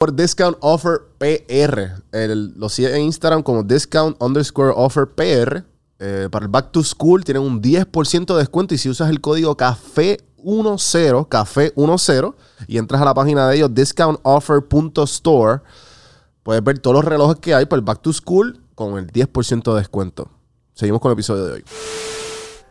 por Discount Offer PR. Lo sigue en Instagram como Discount underscore Offer PR. Eh, para el Back to School tienen un 10% de descuento y si usas el código CAFE10, CAFE10 y entras a la página de ellos discountoffer.store, puedes ver todos los relojes que hay para el Back to School con el 10% de descuento. Seguimos con el episodio de hoy.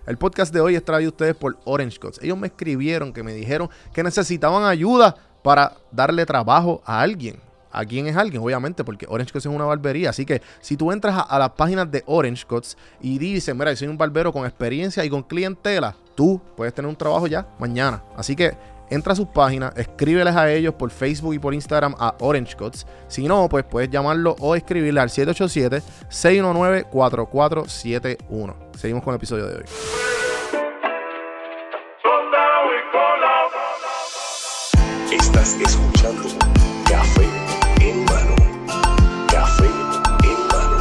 El podcast de hoy es traído a ustedes por Orange Cuts. Ellos me escribieron que me dijeron que necesitaban ayuda para darle trabajo a alguien. ¿A quién es alguien? Obviamente, porque Orange Cuts es una barbería. Así que si tú entras a, las páginas de Orange Cuts y dices, mira, yo soy un barbero con experiencia y con clientela, tú puedes tener un trabajo ya mañana. Así que entra a sus páginas, escríbeles a ellos por Facebook y por Instagram a Orange Cuts. Si no, pues puedes llamarlo o escribirle al 787-619-4471. Seguimos con el episodio de hoy. Estás escuchando Café en mano. Café en mano.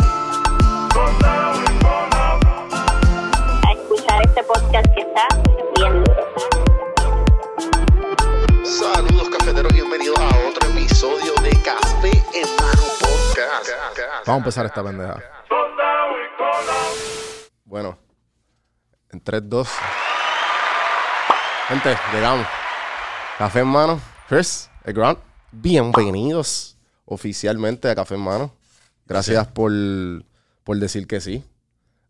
a escuchar este podcast que está bien duro. Saludos cafeteros, bienvenidos a otro episodio de Café en mano podcast. Vamos a empezar esta pendeja. Bueno, en 3, 2. Gente, llegamos. Café en mano. Chris, el Grant, bienvenidos oficialmente a Café en mano. Gracias por, por decir que sí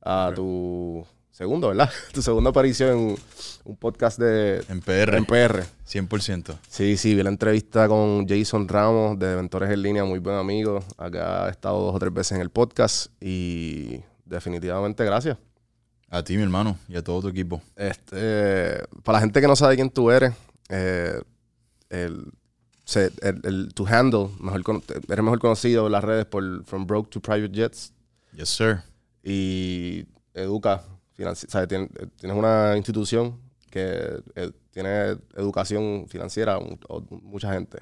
a tu segundo, ¿verdad? Tu segunda aparición en un podcast de En PR. en PR. 100%. Sí, sí, vi la entrevista con Jason Ramos de Mentores en Línea, muy buen amigo. Acá ha estado dos o tres veces en el podcast y definitivamente gracias. A ti, mi hermano, y a todo tu equipo. Este, para la gente que no sabe quién tú eres, eh, el, el- el- tu handle, mejor, eres mejor conocido en las redes por From Broke to Private Jets Yes, sir. y educa, financi- sea, tien- tienes una institución que eh, tiene educación financiera mucha gente.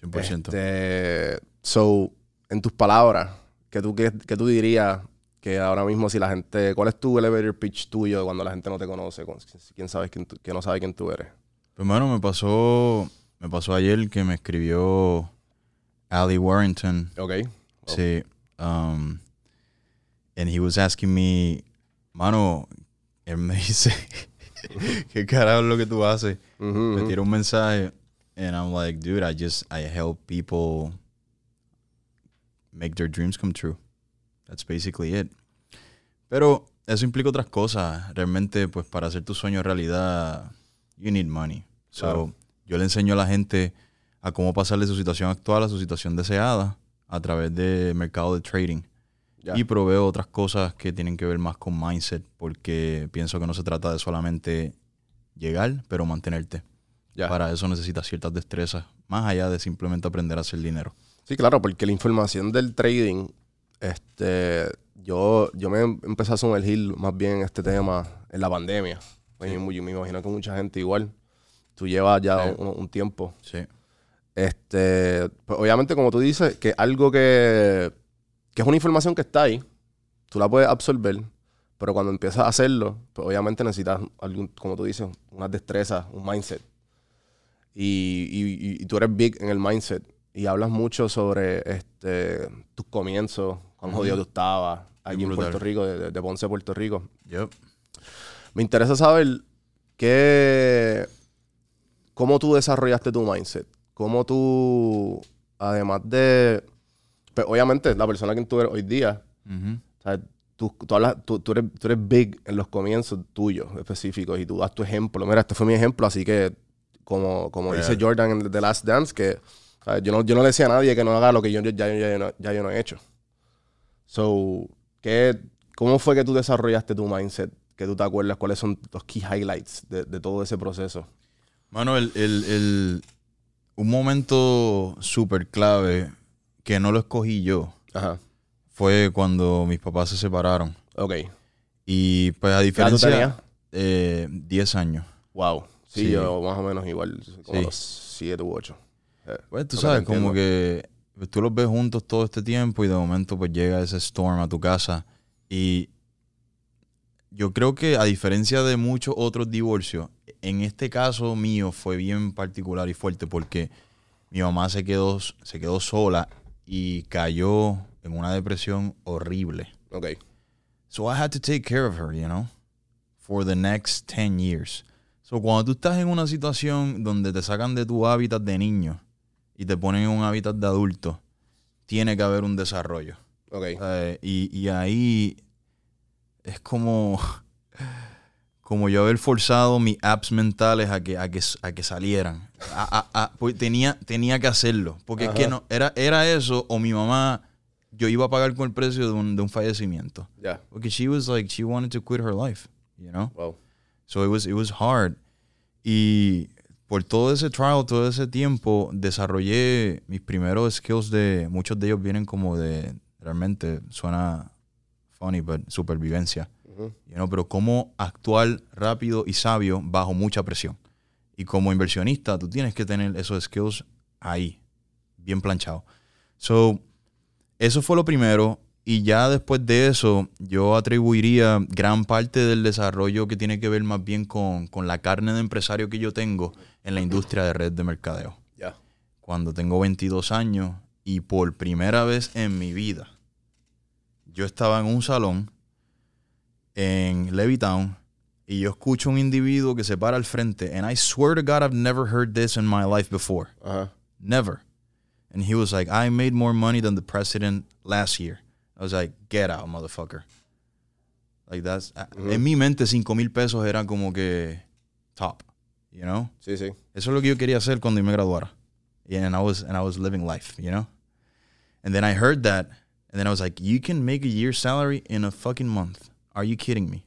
100%. Este, so, en tus palabras, ¿qué tú, qué, qué tú dirías que ahora mismo si la gente, cuál es tu elevator pitch tuyo cuando la gente no te conoce, con- quién sabes quién tú- que no sabe quién tú eres? Pues, hermano, me pasó, me pasó ayer que me escribió Ali Warrington. Ok. Sí. Um, and he was asking me, mano, él me dice, ¿qué carajo es lo que tú haces? Me tiró un mensaje and I'm like, dude, I just I help people make their dreams come true. That's basically it. Pero eso implica otras cosas. Realmente, pues para hacer tu sueño realidad, you need money. So, Claro. yo le enseño a la gente a cómo pasar de su situación actual a su situación deseada a través de mercado de trading. Y proveo otras cosas que tienen que ver más con mindset, porque pienso que no se trata de solamente llegar, pero mantenerte. Para eso necesitas ciertas destrezas, más allá de simplemente aprender a hacer dinero. Sí, claro, porque la información del trading, este, yo, yo me empecé a sumergir más bien en este tema en la pandemia. Yo me imagino que mucha gente igual. Tú llevas ya Sí. un, un tiempo. Sí. Este, pues obviamente, como tú dices, que algo que, que es una información que está ahí, tú la puedes absorber, pero cuando empiezas a hacerlo, pues obviamente necesitas, algún, como tú dices, unas destrezas, un mindset. Y, y- y tú eres big en el mindset y hablas mucho sobre este, tus comienzos, cuán jodido tú estabas aquí en. Puerto Rico, de, de Ponce, Puerto Rico. Yep. Me interesa saber qué, cómo tú desarrollaste tu mindset. Cómo tú, además de, pues, obviamente, la persona que tú eres hoy día, Ujú. ¿sabes? Tú, tú, hablas- tú- tú eres, tú eres big en los comienzos tuyos específicos y tú das tu ejemplo. Mira, este fue mi ejemplo, así que, como, como dice. Jordan en The Last Dance, que ¿sabes? yo no, yo no le decía a nadie que no haga lo que yo ya, ya- ya no- ya yo no he hecho. So, ¿qué, ¿cómo fue que tú desarrollaste tu mindset? Que tú te acuerdas cuáles son los key highlights de, de todo ese proceso. Mano, el, el- el- un momento súper clave que no lo escogí yo Ajá. fue cuando mis papás se separaron. Ok. Y pues a ¿Qué edad tú diferencia... tenías? eh, 10 años. Wow. Sí, Sí. yo más o menos igual, como Sí. los 7 u 8. Pues tú sabes, como que pues, tú los ves juntos todo este tiempo y de momento pues llega ese storm a tu casa y yo creo que a diferencia de muchos otros divorcios, en este caso mío fue bien particular y fuerte porque mi mamá se quedó, se quedó sola y cayó en una depresión horrible. Ok. So I had to take care of her, you know, for the next 10 years. So cuando tú estás en una situación donde te sacan de tu hábitat de niño y te ponen en un hábitat de adulto, tiene que haber un desarrollo. Ok. Eh, y, y ahí es como, como yo haber forzado mis apps mentales a que, a que, a que salieran. A- a- a- pues tenía, tenía que hacerlo. Porque es que no, era, era eso o mi mamá, yo iba a pagar con el precio de un, de un fallecimiento. Porque she was like, she wanted to quit her life, you know? Wow. So it was, it was hard. Y por todo ese trial, todo ese tiempo, desarrollé mis primeros skills de, muchos de ellos vienen como de, realmente suena funny, but supervivencia. You know, pero cómo actuar rápido y sabio bajo mucha presión. Y como inversionista, tú tienes que tener esos skills ahí, bien planchados. So, eso fue lo primero. Y ya después de eso, yo atribuiría gran parte del desarrollo que tiene que ver más bien con, con la carne de empresario que yo tengo en la industria de red de mercadeo. Ya. Cuando tengo 22 años y por primera vez en mi vida, yo estaba en un salón en Levittown y yo escucho un individuo que se para al frente and I swear to God I've never heard this in my life before. Ajá. Never. And he was like, I made more money than the president last year. I was like, get out, motherfucker. Like that's, en mi mente, cinco mil pesos era como que top, you know? Sí, sí. Eso es lo que yo quería hacer cuando me graduara. Yeah, and I was, and I was living life, you know? And then I heard that, and then I was like, you can make a year's salary in a fucking month. Are you kidding me?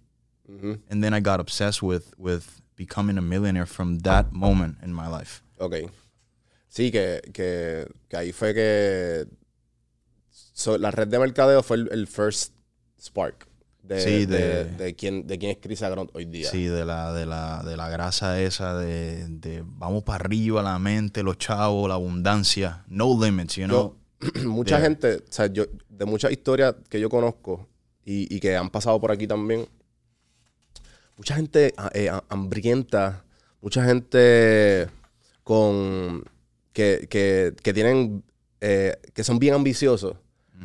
Ujú. And then I got obsessed with, with becoming a millionaire from that moment in my life. Ok. Sí, que, que, que ahí fue que so, la red de mercadeo fue el, el first spark de, Sí, de, de- de quién, de quién es Chris Agront hoy día. Sí, de la, de la, de la grasa esa de, de vamos para arriba, la mente, los chavos, la abundancia. No limits, you know? Yo- mucha gente, o sea, yo, de muchas historias que yo conozco y, y que han pasado por aquí también, mucha gente ah, eh, hambrienta, mucha gente con que, que, que tienen eh, que son bien ambiciosos.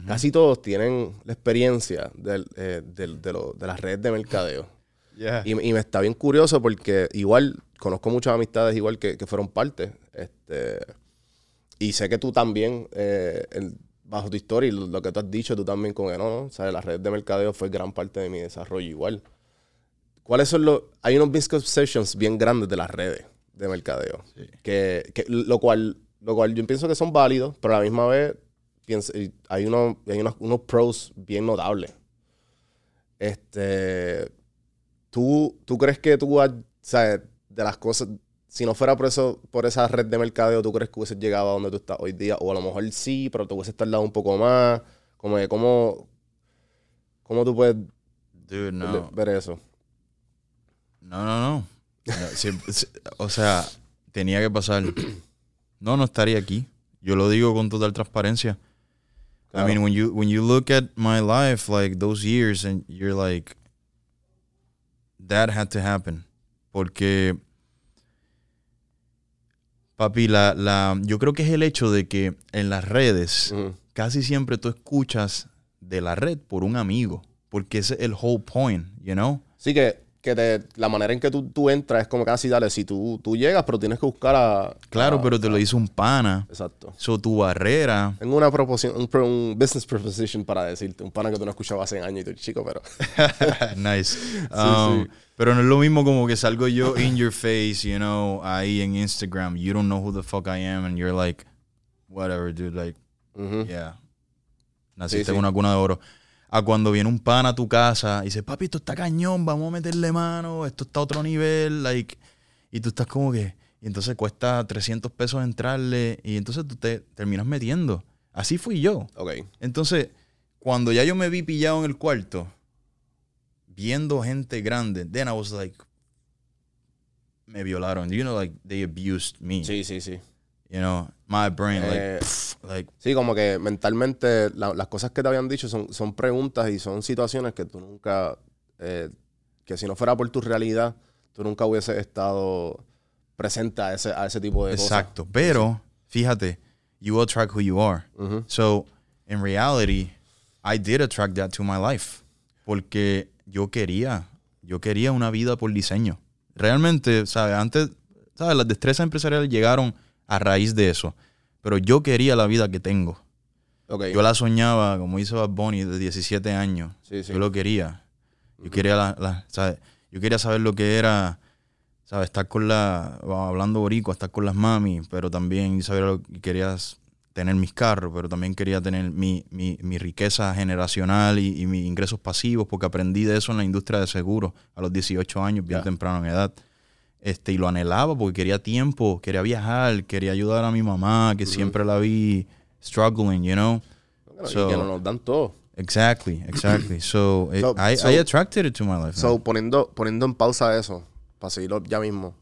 Casi todos tienen la experiencia del, eh, del- de, lo- de las redes de mercadeo. Yeah. Y, y me está bien curioso porque igual conozco muchas amistades igual que, que fueron parte. Este, y sé que tú también, eh, el- bajo tu historia y lo, lo que tú has dicho, tú también con que no, no, o sea, la red de mercadeo fue gran parte de mi desarrollo igual. ¿Cuáles son los...? Hay unos misconceptions bien grandes de las redes de mercadeo. Sí. Que, que lo, cual, lo cual yo pienso que son válidos, pero a la misma vez pienso, hay, unos, hay unos, unos pros bien notables. Este... ¿Tú, ¿Tú crees que tú, has- o sea, de las cosas, si no fuera por eso, por esa red de mercadeo, ¿tú crees que hubieses llegado a donde tú estás hoy día? O a lo mejor sí, pero te hubieses tardado un poco más. Como de cómo, cómo tú puedes Dude, le- no. ver eso. No, no, no. No, siempre- si- o sea, tenía que pasar. No, no estaría aquí. Yo lo digo con total transparencia. Claro. I mean, when you when you look at my life, like those years, and you're like, that had to happen, porque, papi, la, la, yo creo que es el hecho de que en las redes casi siempre tú escuchas de la red por un amigo, porque ese es el whole point, you know? Sí, que, que te- la manera en que tú, tú entras es como casi, dale, si tú, tú llegas, pero tienes que buscar a... Claro, a- pero te lo hizo un pana. Exacto. So tu barrera, Tengo una proposición, un, un business proposition para decirte. Un pana que tú no escuchabas hace años y tú eres chico, pero... nice. Um, sí. Pero no es lo mismo como que salgo yo in your face, you know, ahí en Instagram. You don't know who the fuck I am, and you're like, whatever, dude. Like, Ujú. yeah. Naciste Sí, sí. en una cuna de oro. A cuando viene un pana a tu casa y dice, papi, esto está cañón, vamos a meterle mano, esto está a otro nivel, like, y tú estás como que, y entonces cuesta 300 pesos entrarle, y entonces tú te terminas metiendo. Así fui yo. Ok. Entonces, cuando ya yo me vi pillado en el cuarto, viendo gente grande, then I was like, me violaron. You know, like, they abused me. Sí, sí, sí. You know, my brain, Eh, like, pff, like, Sí, como que mentalmente la- las cosas que te habían dicho son, son preguntas y son situaciones que tú nunca, eh, que si no fuera por tu realidad, tú nunca hubieses estado presente a ese, a ese tipo de cosas. exacto. Pero fíjate, you attract who you are. So, in reality, I did attract that to my life. Porque yo quería, yo quería una vida por diseño. Realmente, ¿sabes? Antes, ¿sabes? Las destrezas empresariales llegaron a raíz de eso. Pero yo quería la vida que tengo. Yo la soñaba, como hizo Bad Bunny, de 17 años. Sí, sí. Yo lo quería. Yo quería la, la- ¿sabes? Yo quería saber lo que era, ¿sabes? Estar con la, hablando boricua, estar con las mami, pero también saber lo que querías tener mis carros, pero también quería tener mi, mi, mi riqueza generacional y, y mis ingresos pasivos, porque aprendí de eso en la industria de seguros a los 18 años, bien temprano en edad. Este, y lo anhelaba porque quería tiempo, quería viajar, quería ayudar a mi mamá, que siempre la vi struggling, you know? Bueno, So- y que no nos dan todo. Exactly, exactly. So, it- So- I, so- I attracted it to my life. So, man. poniendo, poniendo en pausa eso, para seguirlo ya mismo.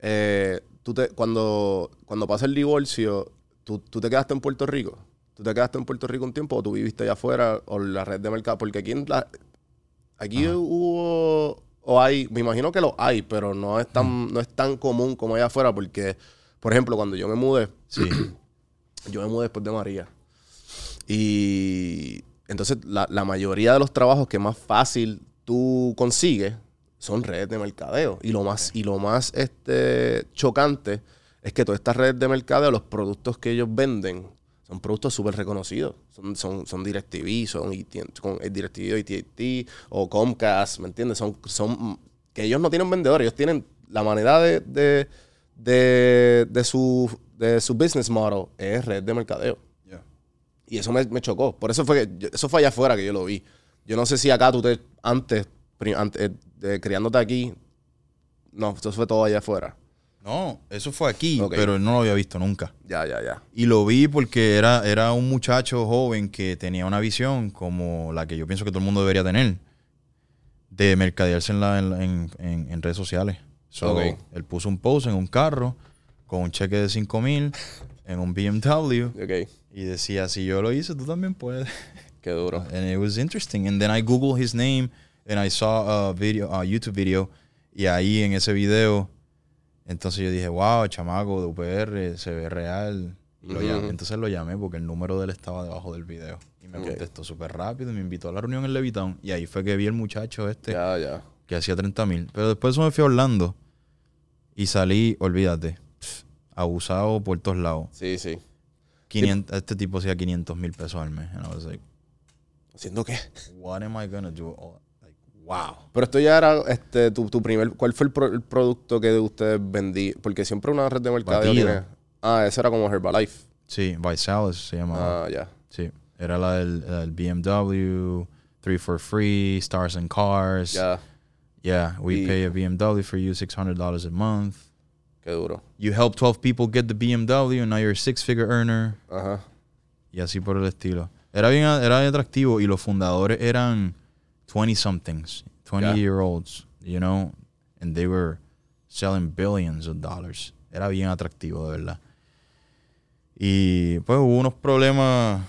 eh, tú te, cuando, cuando pasa el divorcio, ¿tú, tú te quedaste en Puerto Rico. ¿Tú te quedaste en Puerto Rico un tiempo o tú viviste allá afuera o la red de mercado? Porque aquí, en la, aquí hubo, o hay, me imagino que lo hay, pero no es, tan, no es tan común como allá afuera porque, por ejemplo, cuando yo me mudé, Sí, yo me mudé después de María. Y entonces la, la mayoría de los trabajos que más fácil tú consigues son redes de mercadeo. Y lo más, y lo más este, chocante es que todas estas redes de mercadeo, los productos que ellos venden, son productos súper reconocidos. Son, son, son DirecTV, son con eh, DirecTV, AT&T o Comcast, ¿me entiendes? Son, son que ellos no tienen vendedores, ellos tienen la manera de, de, de, de su, de su business model es red de mercadeo. Yeah. Y eso me, me chocó. Por eso fue que yo- eso fue allá afuera que yo lo vi. Yo no sé si acá tú te antes, antes eh, de criándote aquí, no, eso fue todo allá afuera. No, eso fue aquí, pero no lo había visto nunca. Ya, ya, ya. Y lo vi porque era, era un muchacho joven que tenía una visión como la que yo pienso que todo el mundo debería tener, de mercadearse en, la, en, redes sociales. So, Ok. Él puso un post en un carro con un cheque de 5 mil en un BMW Ok, y decía, si yo lo hice, tú también puedes. qué duro. and it was interesting. And then I googled his name and I saw a video, a YouTube video, y ahí en ese video, entonces yo dije, wow, chamaco de UPR, se ve real. Y lo llamé. Entonces lo llamé porque el número de él estaba debajo del video. Y me contestó súper rápido y me invitó a la reunión en Levitown. Y ahí fue que vi el muchacho este Ya, ya. que hacía 30 mil. Pero después eso me fui a Orlando y salí, olvídate, abusado por todos lados. Sí, sí. 500, Este tipo hacía 500 mil pesos al mes. And I was like, ¿Haciendo qué? what am I gonna do? Wow. Pero esto ya era este, tu, tu primer. ¿Cuál fue el, pro- el producto que ustedes vendí? Porque siempre una red de mercadeo tiene. Ah, ese era como Herbalife. Sí, Visalis se llamaba. Ah, ya. Sí, era la del, la del BMW, 3 for free, Stars and Cars. Ya. Yeah, we Y- pay a BMW for you, $600 a month. Qué duro. You help 12 people get the BMW and now you're a six-figure earner. Ajá. Y así por el estilo. Era bien, era bien atractivo y los fundadores eran 20-somethings, 20-year-olds, you know, and they were selling billions of dollars. Era bien atractivo, de verdad. Y pues hubo unos problemas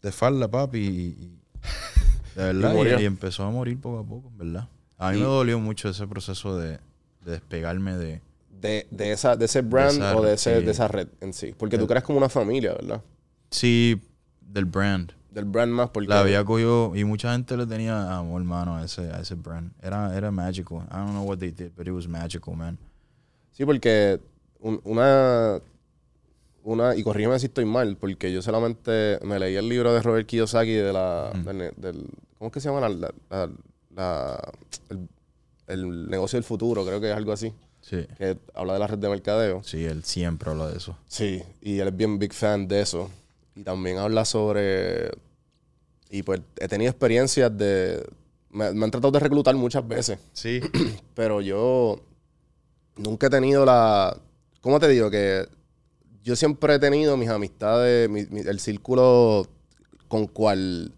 de falda, papi, y, de verdad, Y empezó a morir poco a poco, ¿verdad? A mí Y- me dolió mucho ese proceso de, de despegarme de... De, de, esa, de ese brand o de, ese, de esa red en sí. Porque tú crees como una familia, ¿verdad? Sí, del brand. Del brand más porque... La había cogido y mucha gente le tenía amor, hermano, a ese, a ese brand. Era, era magical. I don't know what they did, but it was magical, man. Sí, porque un- una, una, y corrígeme si estoy mal, porque yo solamente me leí el libro de Robert Kiyosaki de la, del, ¿cómo es que se llama? La, la- la- la- el, el negocio del futuro, creo que es algo así, Sí. que habla de la red de mercadeo. Sí, él siempre habla de eso. Sí, y él es bien big fan de eso. Y también habla sobre, y pues he tenido experiencias de, me, me han tratado de reclutar muchas veces Sí. pero yo nunca he tenido la. ¿Cómo te digo? Que yo siempre he tenido mis amistades, mi- mi- el círculo con cual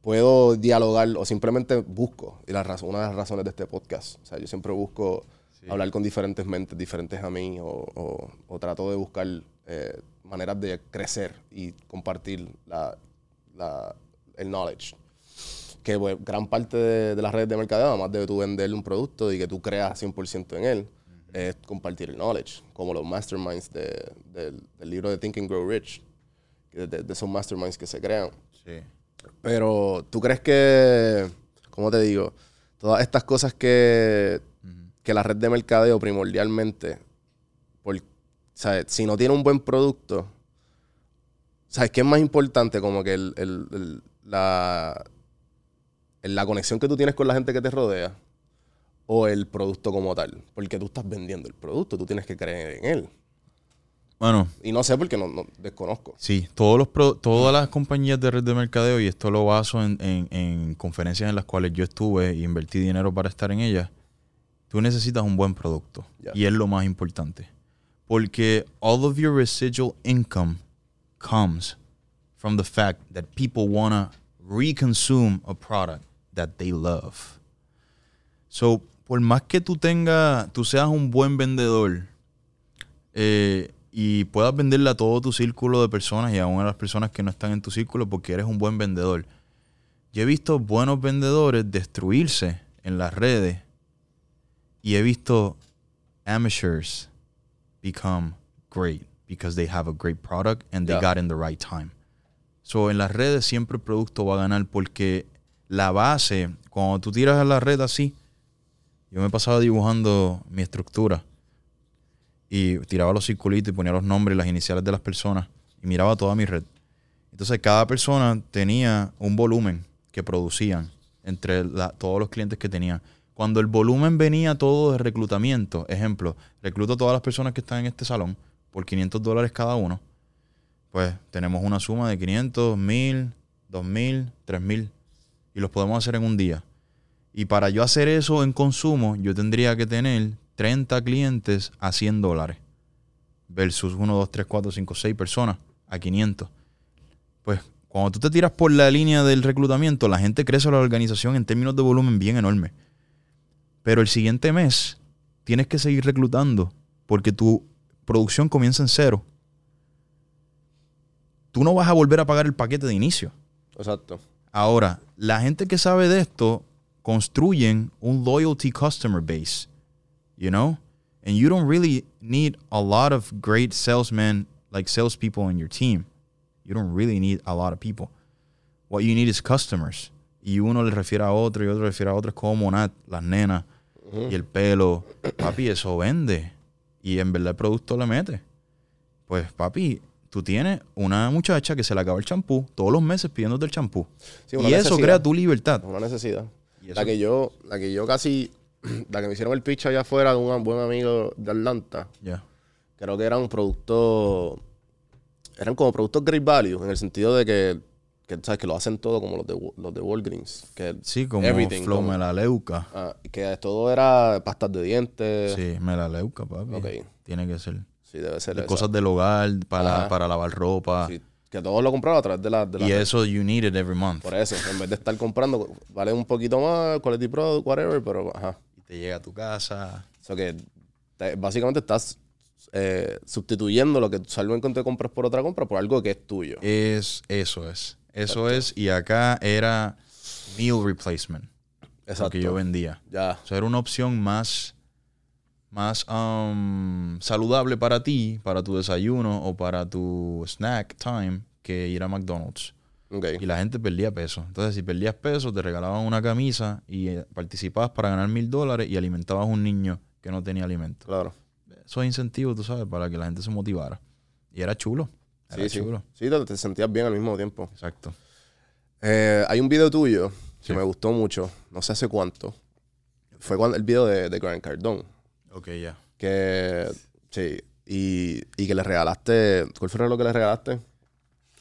puedo dialogar o simplemente busco. Y la razón, una de las razones de este podcast. O sea, yo siempre busco Sí. hablar con diferentes mentes, diferentes a mí, o, o- o trato de buscar eh, maneras de crecer y compartir la, la- el knowledge que pues, gran parte de, de las redes de mercadeo, además de tú venderle un producto y que tú creas 100% en él, es compartir el knowledge, como los masterminds de- del, del libro de Think and Grow Rich, de, de esos masterminds que se crean. Sí. Pero tú crees que, ¿cómo te digo? Todas estas cosas que, que la red de mercadeo primordialmente, por, ¿sabes? si no tiene un buen producto, ¿sabes qué es más importante? Como que el, el- el- la, la conexión que tú tienes con la gente que te rodea o el producto como tal. Porque tú estás vendiendo el producto, tú tienes que creer en él. Bueno, Y no sé porque no, no- desconozco. Sí, todos los pro- todas las compañías de red de mercadeo, y esto lo baso en, en- en conferencias en las cuales yo estuve y invertí dinero para estar en ellas, tú necesitas un buen producto. Y es lo más importante. Porque all of your residual income comes from the fact that people want to reconsume a product that they love. So, por más que tú tengas, tú seas un buen vendedor, eh, y puedas venderle a todo tu círculo de personas y aún a las personas que no están en tu círculo porque eres un buen vendedor. Yo he visto buenos vendedores destruirse en las redes y he visto amateurs become great because they have a great product and they Yeah. got in the right time. So en las redes siempre el producto va a ganar porque la base, cuando tú tiras a la red así, yo me pasaba dibujando mi estructura y tiraba los circulitos y ponía los nombres y las iniciales de las personas y miraba toda mi red. Entonces cada persona tenía un volumen que producían entre la- todos los clientes que tenían. Cuando el volumen venía todo de reclutamiento, ejemplo, recluto a todas las personas que están en este salón por 500 dólares cada uno, pues tenemos una suma de 500, 1000, 2000, 3000 y los podemos hacer en un día. Y para yo hacer eso en consumo, yo tendría que tener 30 clientes a 100 dólares. Versus 1, 2, 3, 4, 5, 6 personas a 500. Pues cuando tú te tiras por la línea del reclutamiento, la gente crece la organización en términos de volumen bien enorme. Pero el siguiente mes tienes que seguir reclutando porque tu producción comienza en cero. Tú no vas a volver a pagar el paquete de inicio. Exacto. Ahora, la gente que sabe de esto construyen un loyalty customer base, you know? And you don't really need a lot of great salesmen, like salespeople in your team. You don't really need a lot of people. What you need is customers. Y uno le refiere a otro y otro le refiere a otro. Como Monat, las nenas y el pelo. Papi, eso vende. Y en verdad el producto le mete. Pues, papi, tú tienes una muchacha que se le acaba el champú todos los meses pidiéndote el champú. Sí, y eso crea tu libertad. Una necesidad. Y La que yo, la que yo casi, la que me hicieron el pitch allá afuera de un buen amigo de Atlanta, Ya. creo que eran productos, eran como productos great value, en el sentido de que, que, ¿sabes? que lo hacen todo como los de, los de Walgreens. Que, Sí, como Flow como- Melaleuca. ah, que todo era pastas de dientes. Sí, Melaleuca, papi. Ok. Tiene que ser. Sí, debe ser De cosas del hogar, para, Ajá. para lavar ropa. Sí, que todos lo compraron a través de la... De la y eso, you need it every month. Por eso, en vez de estar comprando, vale un poquito más, quality product, whatever, pero ajá. Y te llega a tu casa. O sea que te- básicamente estás eh, sustituyendo lo que usualmente te compras por otra compra por algo que es tuyo. Es, eso es. Eso es. Y acá era meal replacement. Lo Exacto. que yo vendía. Ya. O sea, era una opción más, más um, saludable para ti, para tu desayuno o para tu snack time que ir a McDonald's. Ok. Y la gente perdía peso. Entonces, si perdías peso, te regalaban una camisa y eh, participabas para ganar mil dólares y alimentabas a un niño que no tenía alimento. Claro. Eso es incentivo, tú sabes, para que la gente se motivara. Y era chulo. Era Sí, sí. chulo. Sí, te, te sentías bien al mismo tiempo. Exacto. Eh, hay un video tuyo que Sí. me gustó mucho, no sé hace cuánto. Fue cuando, el video de, de Grant Cardone. Ok, ya. Que, sí, y, y que le regalaste, ¿cuál fue lo que le regalaste?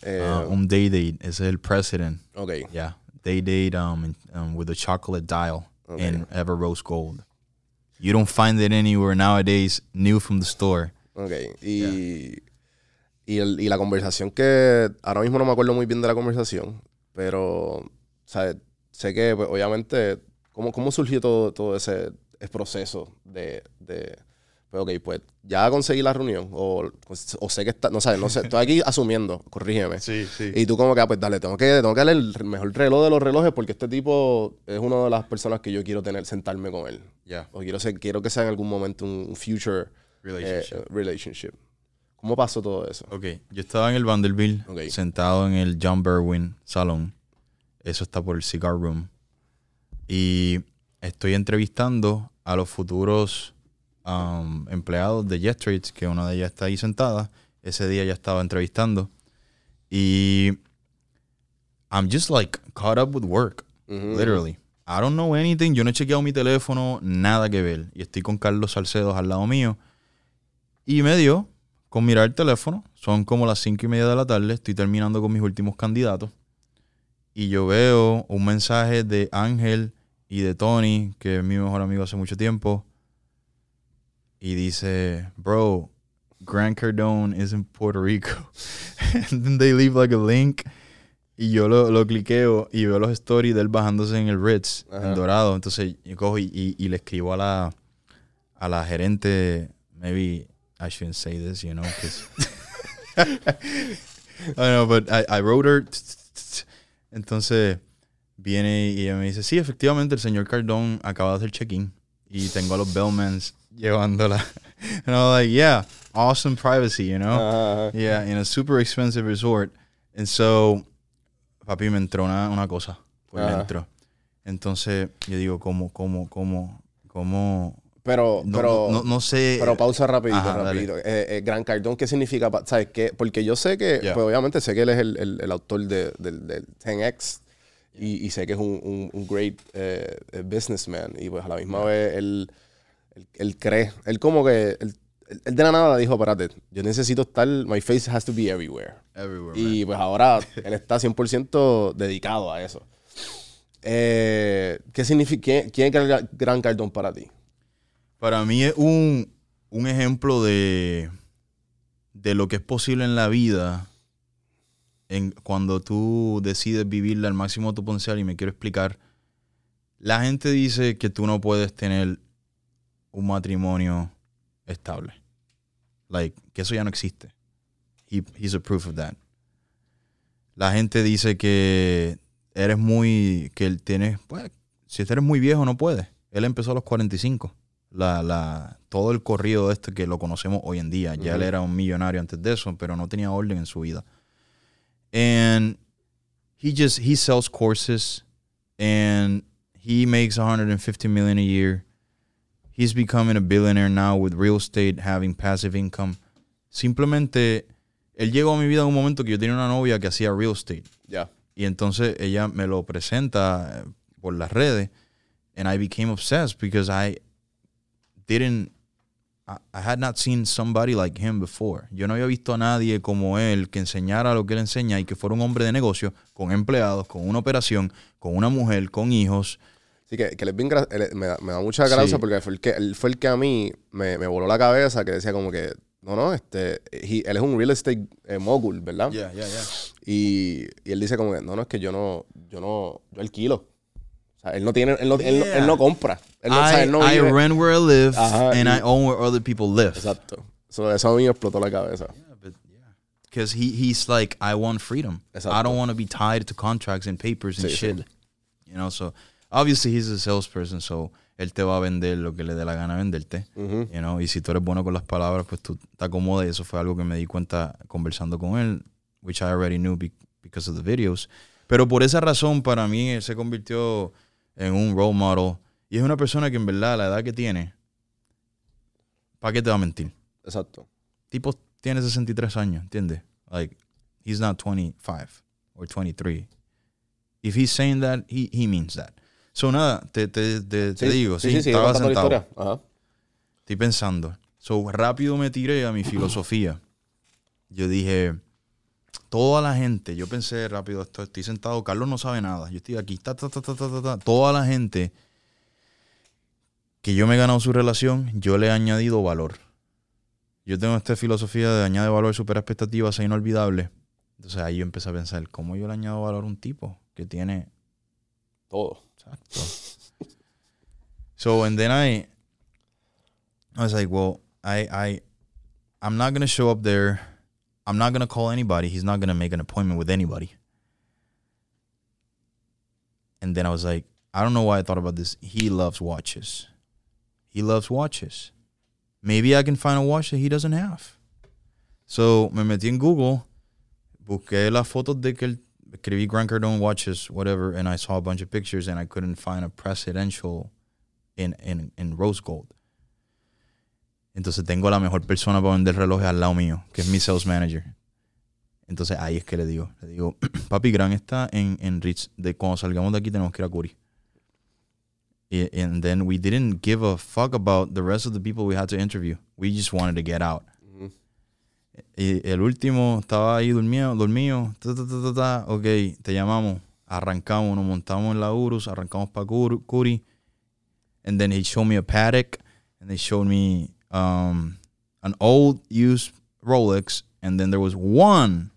Eh, Ah, un day date. Ese es el president. ok, Yeah. Day date um, um, with a chocolate dial Okay. in Ever Rose Gold. You don't find it anywhere nowadays, new from the store. ok. Y, y, el- y la conversación que, ahora mismo no me acuerdo muy bien de la conversación, pero, sé que, pues, obviamente, ¿cómo, cómo surgió todo, todo ese, ese proceso de, de, Pues ok, pues ya conseguí la reunión. O, pues, o sé que está, no sé, no sé, estoy aquí asumiendo, corrígeme. Sí, sí. Y tú como que, ah, pues dale, tengo que, tengo que darle el mejor reloj de los relojes porque este tipo es una de las personas que yo quiero tener, sentarme con él. Ya. O quiero, ser, quiero que sea en algún momento un un future Relationship. eh, relationship. ¿Cómo pasó todo eso? Ok, yo estaba en el Vanderbilt, sentado en el John Berwin Salon. Eso está por el Cigar Room. Y estoy entrevistando a los futuros um, empleados de Jet Trades, que una de ellas está ahí sentada. Ese día ya estaba entrevistando. Y I'm just like caught up with work, literally. I don't know anything. Yo no he chequeado mi teléfono, nada que ver. Y estoy con Carlos Salcedo al lado mío. Y me dio con mirar el teléfono. Son como las cinco y media de la tarde. Estoy terminando con mis últimos candidatos. Y yo veo un mensaje de Ángel y de Tony, que es mi mejor amigo hace mucho tiempo. Y dice, bro, Grant Cardone is in Puerto Rico. And then they leave like a link. Y yo lo, lo cliqueo y veo los stories de él bajándose en el Ritz, Ajá. en Dorado. Entonces yo cojo y, y- y le escribo a la, a la gerente, maybe I shouldn't say this, you know, 'cause- I know, but I, I wrote her. Entonces viene y ella me dice, sí, efectivamente el señor Cardón acaba de hacer check-in y tengo a los bellmans llevándola. And I was like, yeah, awesome privacy, you know? Ajá. Yeah, in a super expensive resort. And so, papi, me entró una, una cosa por Ajá. dentro. Entonces, yo digo, ¿cómo, cómo, cómo, cómo? Pero, No, pero, no, no sé. pero pausa rapidito, Ajá, rapidito. Eh, eh, Gran Cardón, ¿qué significa? ¿Sabes qué? Porque yo sé que, Yeah. pues obviamente sé que él es el, el- el autor de, del, del 10X y, y sé que es un, un, un great eh, eh, businessman y pues a la misma vez él, él, él cree, él como que, él, él- de la nada dijo, espérate, yo necesito estar, my face has to be everywhere. Everywhere, man. Y pues ahora él está 100% dedicado a eso. Eh, ¿Qué significa, quién, quién es Gran- Gran Cardón para ti? Para mí es un, un ejemplo de, de lo que es posible en la vida en, cuando tú decides vivirla al máximo de tu potencial. Y me quiero explicar. La gente dice que tú no puedes tener un matrimonio estable. Like, que eso ya no existe. He, he's a proof of that. La gente dice que eres muy, que él tiene, pues, si eres muy viejo no puedes. Él empezó a los 45. La, la, todo el corrido este que lo conocemos hoy en día. Ya él era un millonario antes de eso, pero no tenía orden en su vida. And he just, he sells courses and he makes 150 million a year. He's becoming a billionaire now with real estate, having passive income. Simplemente, él llegó a mi vida en un momento que yo tenía una novia que hacía real estate. Ya. Y entonces ella me lo presenta eh, por las redes. And I became obsessed because I didn't, I, I had not seen somebody like him before. Yo no había visto a nadie como él que enseñara lo que él enseña y que fuera un hombre de negocio, con empleados, con una operación, con una mujer, con hijos. Sí, que, que él es bien él- me, da, me da mucha gracia Sí. porque fue el, que, él fue el que a mí me, me voló la cabeza, que decía como que, no, no, este, he- él es un real estate eh, mogul, ¿verdad? Yeah, yeah, yeah. Y, y él dice como que, no, no, es que yo no, yo no, yo alquilo. O sea, él no tiene, él no, él él no compra. Él no, I, él no I vive- rent where I live Ajá, and y- I own where other people live. Exacto. So, eso a mí me explotó la cabeza. Because he, he's like, I want freedom. Exacto. I don't want to be tied to contracts and papers and Sí, sí. shit. You know, so obviously he's a salesperson, so él te va a vender lo que le dé la gana venderte. You know, y si tú eres bueno con las palabras, pues tú te acomodas. Y eso fue algo que me di cuenta conversando con él, which I already knew be- because of the videos. Pero por esa razón, para mí, él se convirtió en un role model. Y es una persona que en verdad, la edad que tiene, ¿para qué te va a mentir? Exacto. tipo tiene 63 años, ¿entiendes? Like, he's not 25 or 23. If he's saying that, he, he means that. So, nada, te, te, te, te digo, sí, sí, estaba la sentado. Ajá. Estoy pensando. So, rápido me tiré a mi filosofía. Yo dije, toda la gente, yo pensé rápido, esto, estoy sentado, Carlos no sabe nada. Yo estoy aquí, ta, ta, ta, ta, ta, ta, ta. Toda la gente que yo me he ganado su relación, yo le he añadido valor. Yo tengo esta filosofía de añade valor, supera expectativas, es inolvidable. Entonces ahí yo empecé a pensar, ¿cómo yo le añado valor a un tipo que tiene Todo. Exacto. so, and then I, I was like, well, I I I'm not gonna show up there. I'm not gonna call anybody. He's not gonna make an appointment with anybody. And then I was like, I don't know why I thought about this. He loves watches. He loves watches. Maybe I can find a watch that he doesn't have. So me metí en Google, busqué las fotos de que él escribí Grant Cardone watches, whatever, and I saw a bunch of pictures and I couldn't find a presidential in, in, in rose gold. Entonces tengo la mejor persona para vender relojes al lado mío, que es mi sales manager. Entonces ahí es que le digo, le digo, papi, Gran está en, en Ritz, de cuando salgamos de aquí tenemos que ir a Curi. And then we didn't give a fuck about the rest of the people we had to interview. We just wanted to get out. Y el último estaba ahí dormido, dormido, ta, ta, ta, ta, ta. ok, te llamamos, arrancamos, nos montamos en la Urus, arrancamos para Curi. And then he showed me a Patek, and they showed me um, an old used Rolex, and then there was one,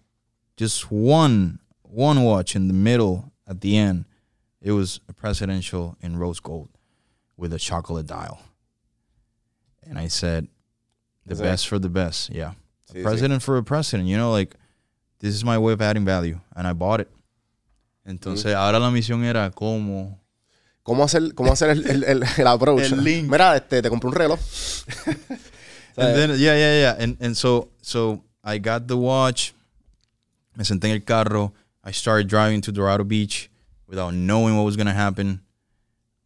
just one, one watch in the middle at the end. It was a presidential in rose gold with a chocolate dial. And I said, the Is that- best for the best, yeah. A Sí, sí. president for a president, you know, like this is my way of adding value, and I bought it. Entonces, mm. ahora la misión era cómo ¿Cómo hacer, cómo hacer el, el, el, el approach? El link. Mira, este, te compré un reloj. And then yeah, yeah, yeah. And and so so I got the watch. Me senté en el carro. I started driving to Dorado Beach without knowing what was gonna happen.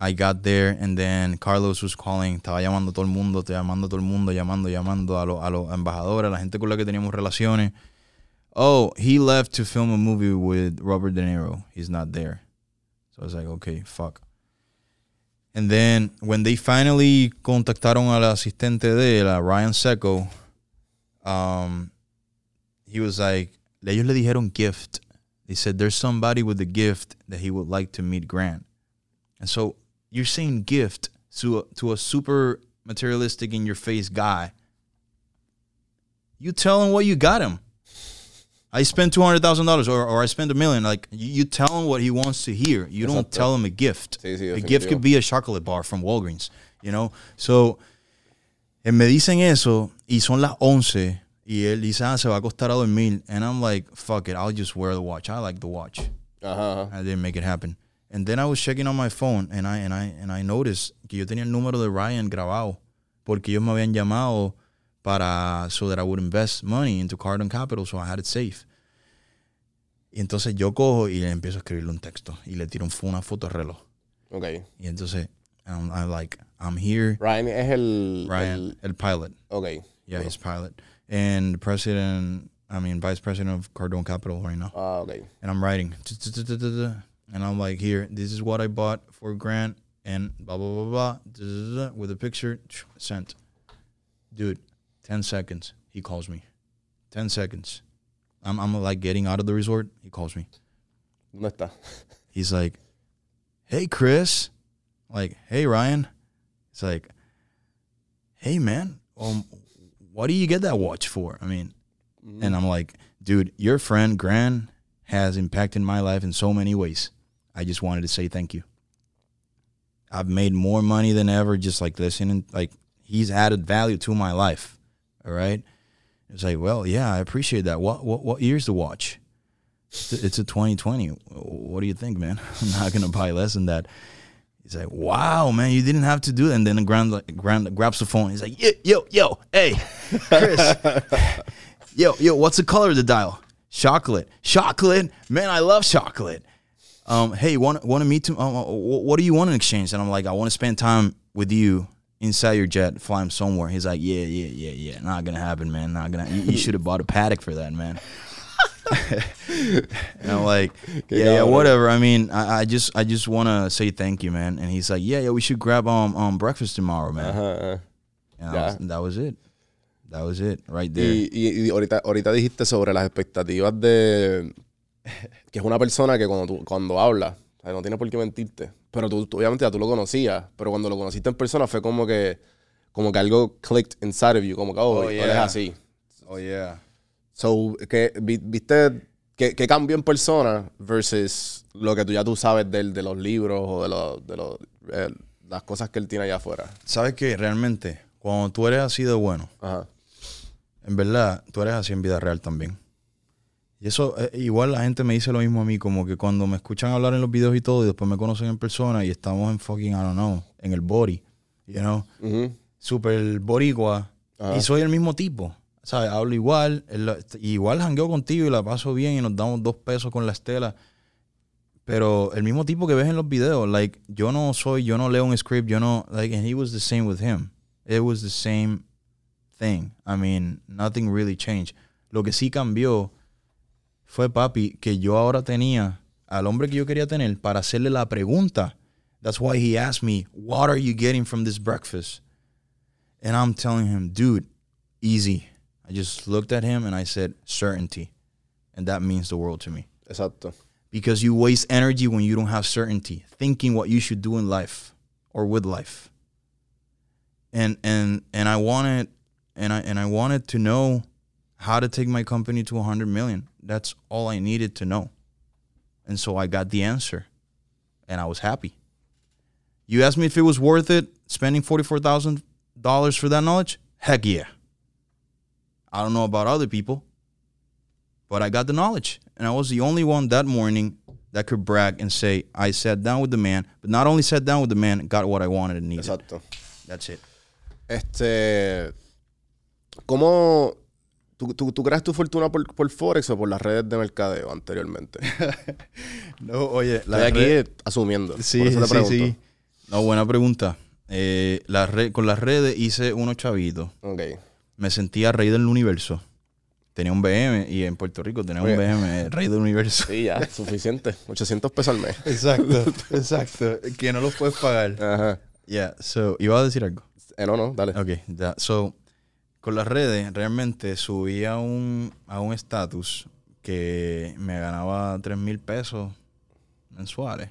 I got there and then Carlos was calling, estaba llamando a todo el mundo, llamando a todo el mundo, llamando, llamando a los a los embajadores, a la gente con la que teníamos relaciones. Oh, he left to film a movie with Robert De Niro. He's not there. So I was like, okay, fuck. And then when they finally contactaron al asistente de él, Ryan Secco, um, he was like, ellos le dijeron gift. They said there's somebody with a gift that he would like to meet Grant. And so you're saying gift to a, to a super materialistic in your face guy. You tell him what you got him. I spent two hundred thousand dollars, or or I spent a million. Like you, you tell him what he wants to hear. You don't tell him a gift. A gift could be a chocolate bar from Walgreens. You know, so eh, me dicen eso y son las 11 y él dice ah se va a acostar a dormir and I'm like fuck it I'll just wear the watch I like the watch Ajá. I didn't make it happen and then I was checking on my phone and I and I and I noticed que yo tenía el número de Ryan grabado porque ellos me habían llamado para so that I would invest money into Cardon Capital so I had it safe y entonces yo cojo y le empiezo a escribirle un texto y le tiro un- una foto de reloj Ok. y entonces I'm, I'm like I'm here Ryan es el. Ryan el pilot ok. Yeah, he's pilot. And president, I mean, vice president of Cardone Capital right now. Ah, ok. And I'm writing. And I'm like, here, this is what I bought for Grant and blah, blah, blah, blah, blah, with a picture. Sent. Dude, 10 seconds. He calls me. 10 seconds. I'm, I'm like getting out of the resort. He calls me. He's like, hey, Chris. Like, hey, Ryan. It's like, hey, man. Um, what do you get that watch for? I mean, mm-hmm. and I'm like, dude, your friend Gran has impacted my life in so many ways. I just wanted to say thank you. I've made more money than ever just like listening. Like, he's added value to my life. All right. It's like, well, yeah, I appreciate that. What what what year's the watch? It's a, it's a 2020. What do you think, man? I'm not gonna buy less than that. He's like, wow, man, you didn't have to do that. And then the grand, like, grand grabs the phone. He's like, yo, yo, yo, hey, Chris, yo, yo, what's the color of the dial? Chocolate, chocolate, man, I love chocolate. Um, hey, want want to meet? To, um, uh, what do you want in exchange? And I'm like, I want to spend time with you inside your jet, flying somewhere. He's like, yeah, yeah, yeah, yeah, not gonna happen, man. Not gonna. You, you should have bought a paddock for that, man. and I'm like, yeah, yeah, whatever. I mean, I, I just, I just want to say thank you, man. And he's like, yeah, yeah, we should grab um, um breakfast tomorrow, man. Ajá. And Ya. was- that was it. That was it, right there. Y, y- y ahorita, ahorita dijiste sobre las expectativas de que es una persona que cuando, tú, cuando habla, o sea, no tiene por qué mentirte. Pero tú, tú- obviamente ya tú lo conocías, pero cuando lo conociste en persona fue como que, como que algo clicked inside of you, como que, oh, Oh, yeah. así. oh yeah. So, que, vi- ¿viste qué, qué cambió en persona versus lo que tú ya tú sabes del- de, los libros o de, los, de los, eh, las cosas que él tiene allá afuera? ¿Sabes qué? Realmente, cuando tú eres así de bueno, Ajá. en verdad, tú eres así en vida real también. Y eso, eh, igual la gente me dice lo mismo a mí, como que cuando me escuchan hablar en los videos y todo, y después me conocen en persona y estamos en fucking, I don't know, en el body, you know, Ujú. super boricua, y soy el mismo tipo. ¿Sabes? Hablo igual, igual jangueo contigo y la paso bien y nos damos dos pesos con la estela. Pero el mismo tipo que ves en los videos, like, yo no soy, yo no leo un script, yo no, like, and he was the same with him. It was the same thing. I mean, nothing really changed. Lo que sí cambió fue, papi, que yo ahora tenía al hombre que yo quería tener para hacerle la pregunta. That's why he asked me, what are you getting from this breakfast? And I'm telling him, dude, easy. I just looked at him and I said, certainty. And that means the world to me. Exacto. Because you waste energy when you don't have certainty, thinking what you should do in life or with life. And and and I wanted and I and I wanted to know how to take my company to 100 million. That's all I needed to know. And so I got the answer. And I was happy. You asked me if it was worth it spending $44,000 for that knowledge? Heck yeah. I don't know about other people, but I got the knowledge. And I was the only one that morning that could brag and say, I sat down with the man, but not only sat down with the man, got what I wanted and needed. Exacto. That's it. Este. ¿Cómo. ¿Tú, tú, tú creas tu fortuna por, por Forex o por las redes de mercadeo anteriormente? No, oye, Estoy aquí asumiendo. Sí, por eso te sí, pregunto. sí. No, buena pregunta. Eh, la red, con las redes hice unos chavitos. Ok. Me sentía rey del universo. Tenía un BM y en Puerto Rico tenía un Oye. BM, rey del universo. Sí, ya, suficiente. 800 pesos al mes. Exacto, exacto. Que no los puedes pagar. Ajá. Yeah, so, iba a decir algo. Eh, no, no, dale. Ok, ya. So, con las redes realmente subí a un a un estatus que me ganaba 3 mil pesos mensuales.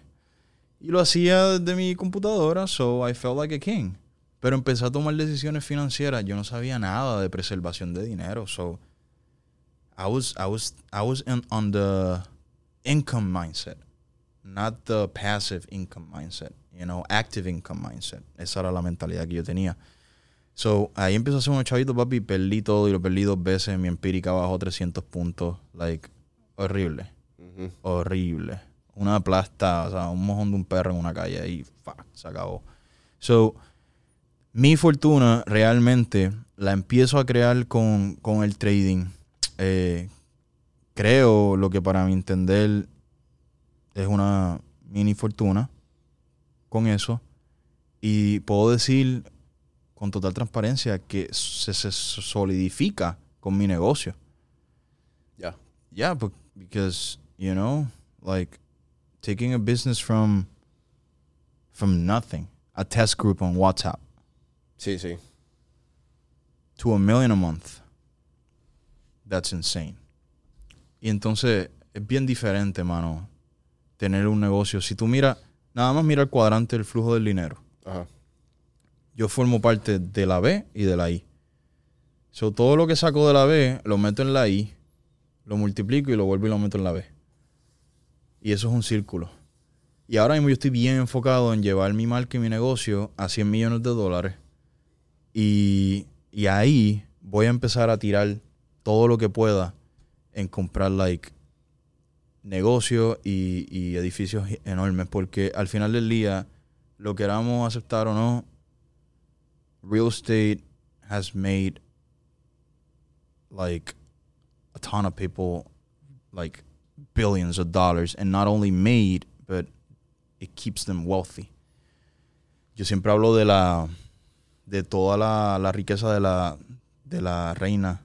Y lo hacía desde mi computadora, so I felt like a king. Pero empecé a tomar decisiones financieras. Yo no sabía nada de preservación de dinero, so I was I was I was in, on the income mindset, not the passive income mindset. You know, active income mindset. Esa era la mentalidad que yo tenía. So, ahí empezó a hacer unos chavitos, papi, perdí todo y lo perdí dos veces. Mi empírica bajó 300 puntos. Like, horrible. Horrible. Una plasta, o sea, un mojón de un perro en una calle y fuck, se acabó. So, mi fortuna realmente la empiezo a crear con, con el trading. Eh, creo lo que para mi entender es una mini fortuna con eso. Y puedo decir con total transparencia que se, se solidifica con mi negocio. Ya. Yeah, but because you know, like taking a business from from nothing, a test group on WhatsApp, Sí, sí. to a million a month. That's insane. Y entonces es bien diferente, mano, tener un negocio. Si tú miras, nada más mira el cuadrante del flujo del dinero. Ajá. Yo formo parte de la B y de la I. So, todo lo que saco de la B lo meto en la I, lo multiplico y lo vuelvo y lo meto en la B. Y eso es un círculo. Y ahora mismo yo estoy bien enfocado en llevar mi marca y mi negocio a 100 millones de dólares. Y, y ahí voy a empezar a tirar todo lo que pueda en comprar, like, negocios y, y edificios enormes. Porque al final del día, lo queramos aceptar o no, real estate has made like a ton of people like billions of dollars and not only made but it keeps them wealthy yo siempre hablo de la de toda la, la riqueza de la de la reina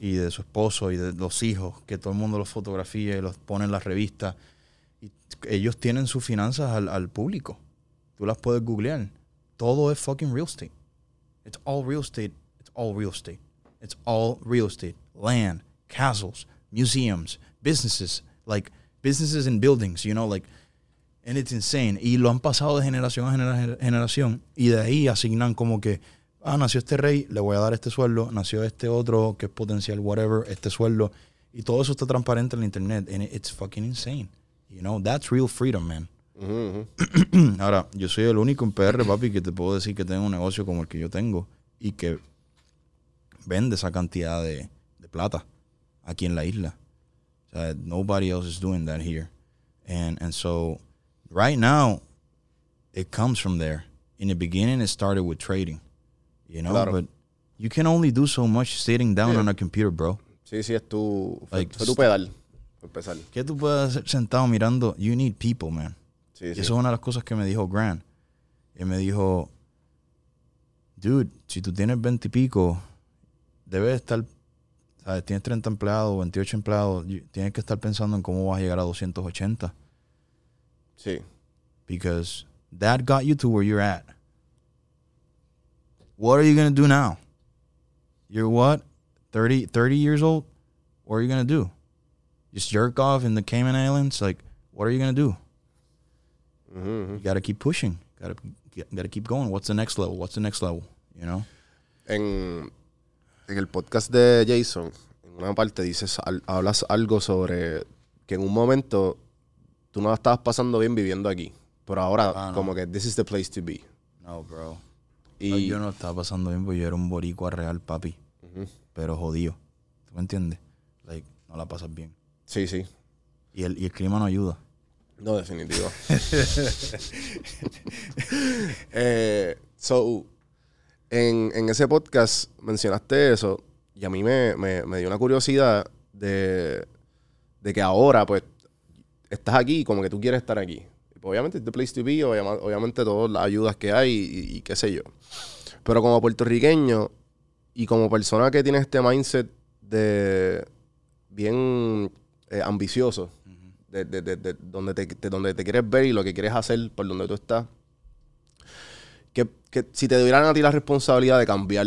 y de su esposo y de los hijos, que todo el mundo los fotografía y los pone en las revistas. Y ellos tienen sus finanzas al, al público. Tú las puedes googlear. Todo es fucking real estate. It's all real estate. It's all real estate. It's all real estate. Land, castles, museums, businesses, like businesses and buildings, you know, like And it's insane. Y lo han pasado de generación a genera- generación. Y de ahí asignan como que, ah, nació este rey, le voy a dar este sueldo. Nació este otro que es potencial, whatever, este sueldo. Y todo eso está transparente en la internet. And it's fucking insane. You know, that's real freedom, man. Ujú, ujú. Ahora, yo soy el único en PR, papi, que te puedo decir que tengo un negocio como el que yo tengo. y que vende esa cantidad de, de plata aquí en la isla. O sea, nobody else is doing that here. And and so right now it comes from there. In the beginning it started with trading. You know, Claro. but you can only do so much sitting down Yeah. on a computer, bro. Sí, sí, es tu, fue, Like, fue tu pedal, empezar. ¿Qué tú puedes hacer sentado mirando? You need people, man. Sí, Y sí. eso es una de las cosas que me dijo Grant. Él me dijo, dude, si tú tienes 20 y pico, debes estar, ¿sabes? Tienes 30 empleados, 28 empleados, tienes que estar pensando en cómo vas a llegar a 280. Sí. Because that got you to where you're at. What are you going to do now? You're what? 30, 30 years old? What are you going to do? Just jerk off in the Cayman Islands? Like, what are you going to do? Ujú. You got to keep pushing. Got to got to keep going. What's the next level? What's the next level? You know? En, en el podcast de Jason, en una parte dices, al- hablas algo sobre que en un momento tú no la estabas pasando bien viviendo aquí. Pero ahora, Ah, no. como que this is the place to be. No, bro. Y yo no estaba pasando bien porque yo era un boricua real, papi. Pero jodido. ¿Tú me entiendes? Like, no la pasas bien. sí, sí. Y el, y el clima no ayuda. No, definitivo. eh, so, en, en ese podcast mencionaste eso y a mí me, me- me dio una curiosidad de, de que ahora, pues, estás aquí como que tú quieres estar aquí. Obviamente, es the place to be, obviamente, todas las ayudas que hay y, y qué sé yo. Pero como puertorriqueño y como persona que tiene este mindset de bien eh, ambicioso, de, de- de- de donde, te, de donde te quieres ver y lo que quieres hacer por donde tú estás. Que, que si te dieran a ti la responsabilidad de cambiar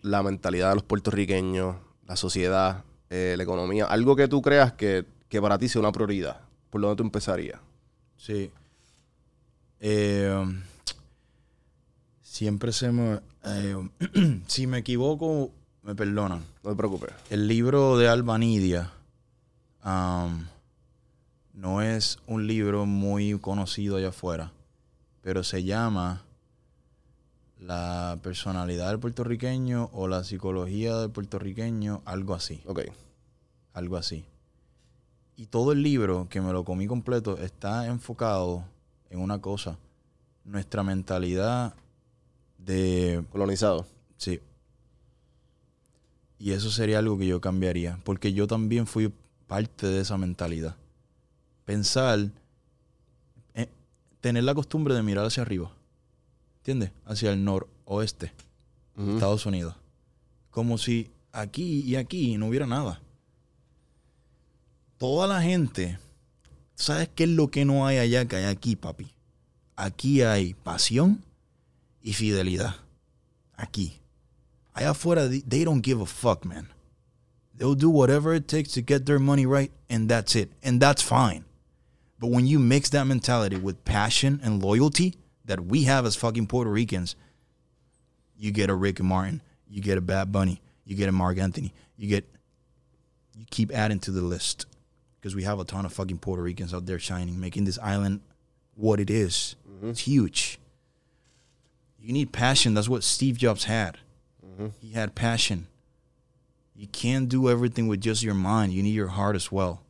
la mentalidad de los puertorriqueños, la sociedad, eh, la economía, algo que tú creas que, que para ti sea una prioridad, por donde tú empezarías. Sí. Eh, siempre se me... eh, si me equivoco, me perdonan. No te preocupes. El libro de Albanidia um, no es un libro muy conocido allá afuera, pero se llama La personalidad del puertorriqueño o la psicología del puertorriqueño, algo así, Ok. algo así. Y todo el libro, que me lo comí completo, está enfocado en una cosa, nuestra mentalidad de Colonizado. Sí. Y eso sería algo que yo cambiaría, porque yo también fui parte de esa mentalidad. Pensar, eh, tener la costumbre de mirar hacia arriba, ¿entiendes? Hacia el noroeste. Estados Unidos. Como si aquí y aquí no hubiera nada. Toda la gente, ¿sabes qué es lo que no hay allá que hay aquí, papi? Aquí hay pasión y fidelidad. Aquí. Allá afuera, they don't give a fuck, man. They'll do whatever it takes to get their money right, and that's it. And that's fine. But when you mix that mentality with passion and loyalty that we have as fucking Puerto Ricans, you get a Rick Martin, you get a Bad Bunny, you get a Mark Anthony, you get, you keep adding to the list because we have a ton of fucking Puerto Ricans out there shining, making this island what it is. Mm-hmm. It's huge. You need passion. That's what Steve Jobs had. Mm-hmm. He had passion. You can't do everything with just your mind. You need your heart as well.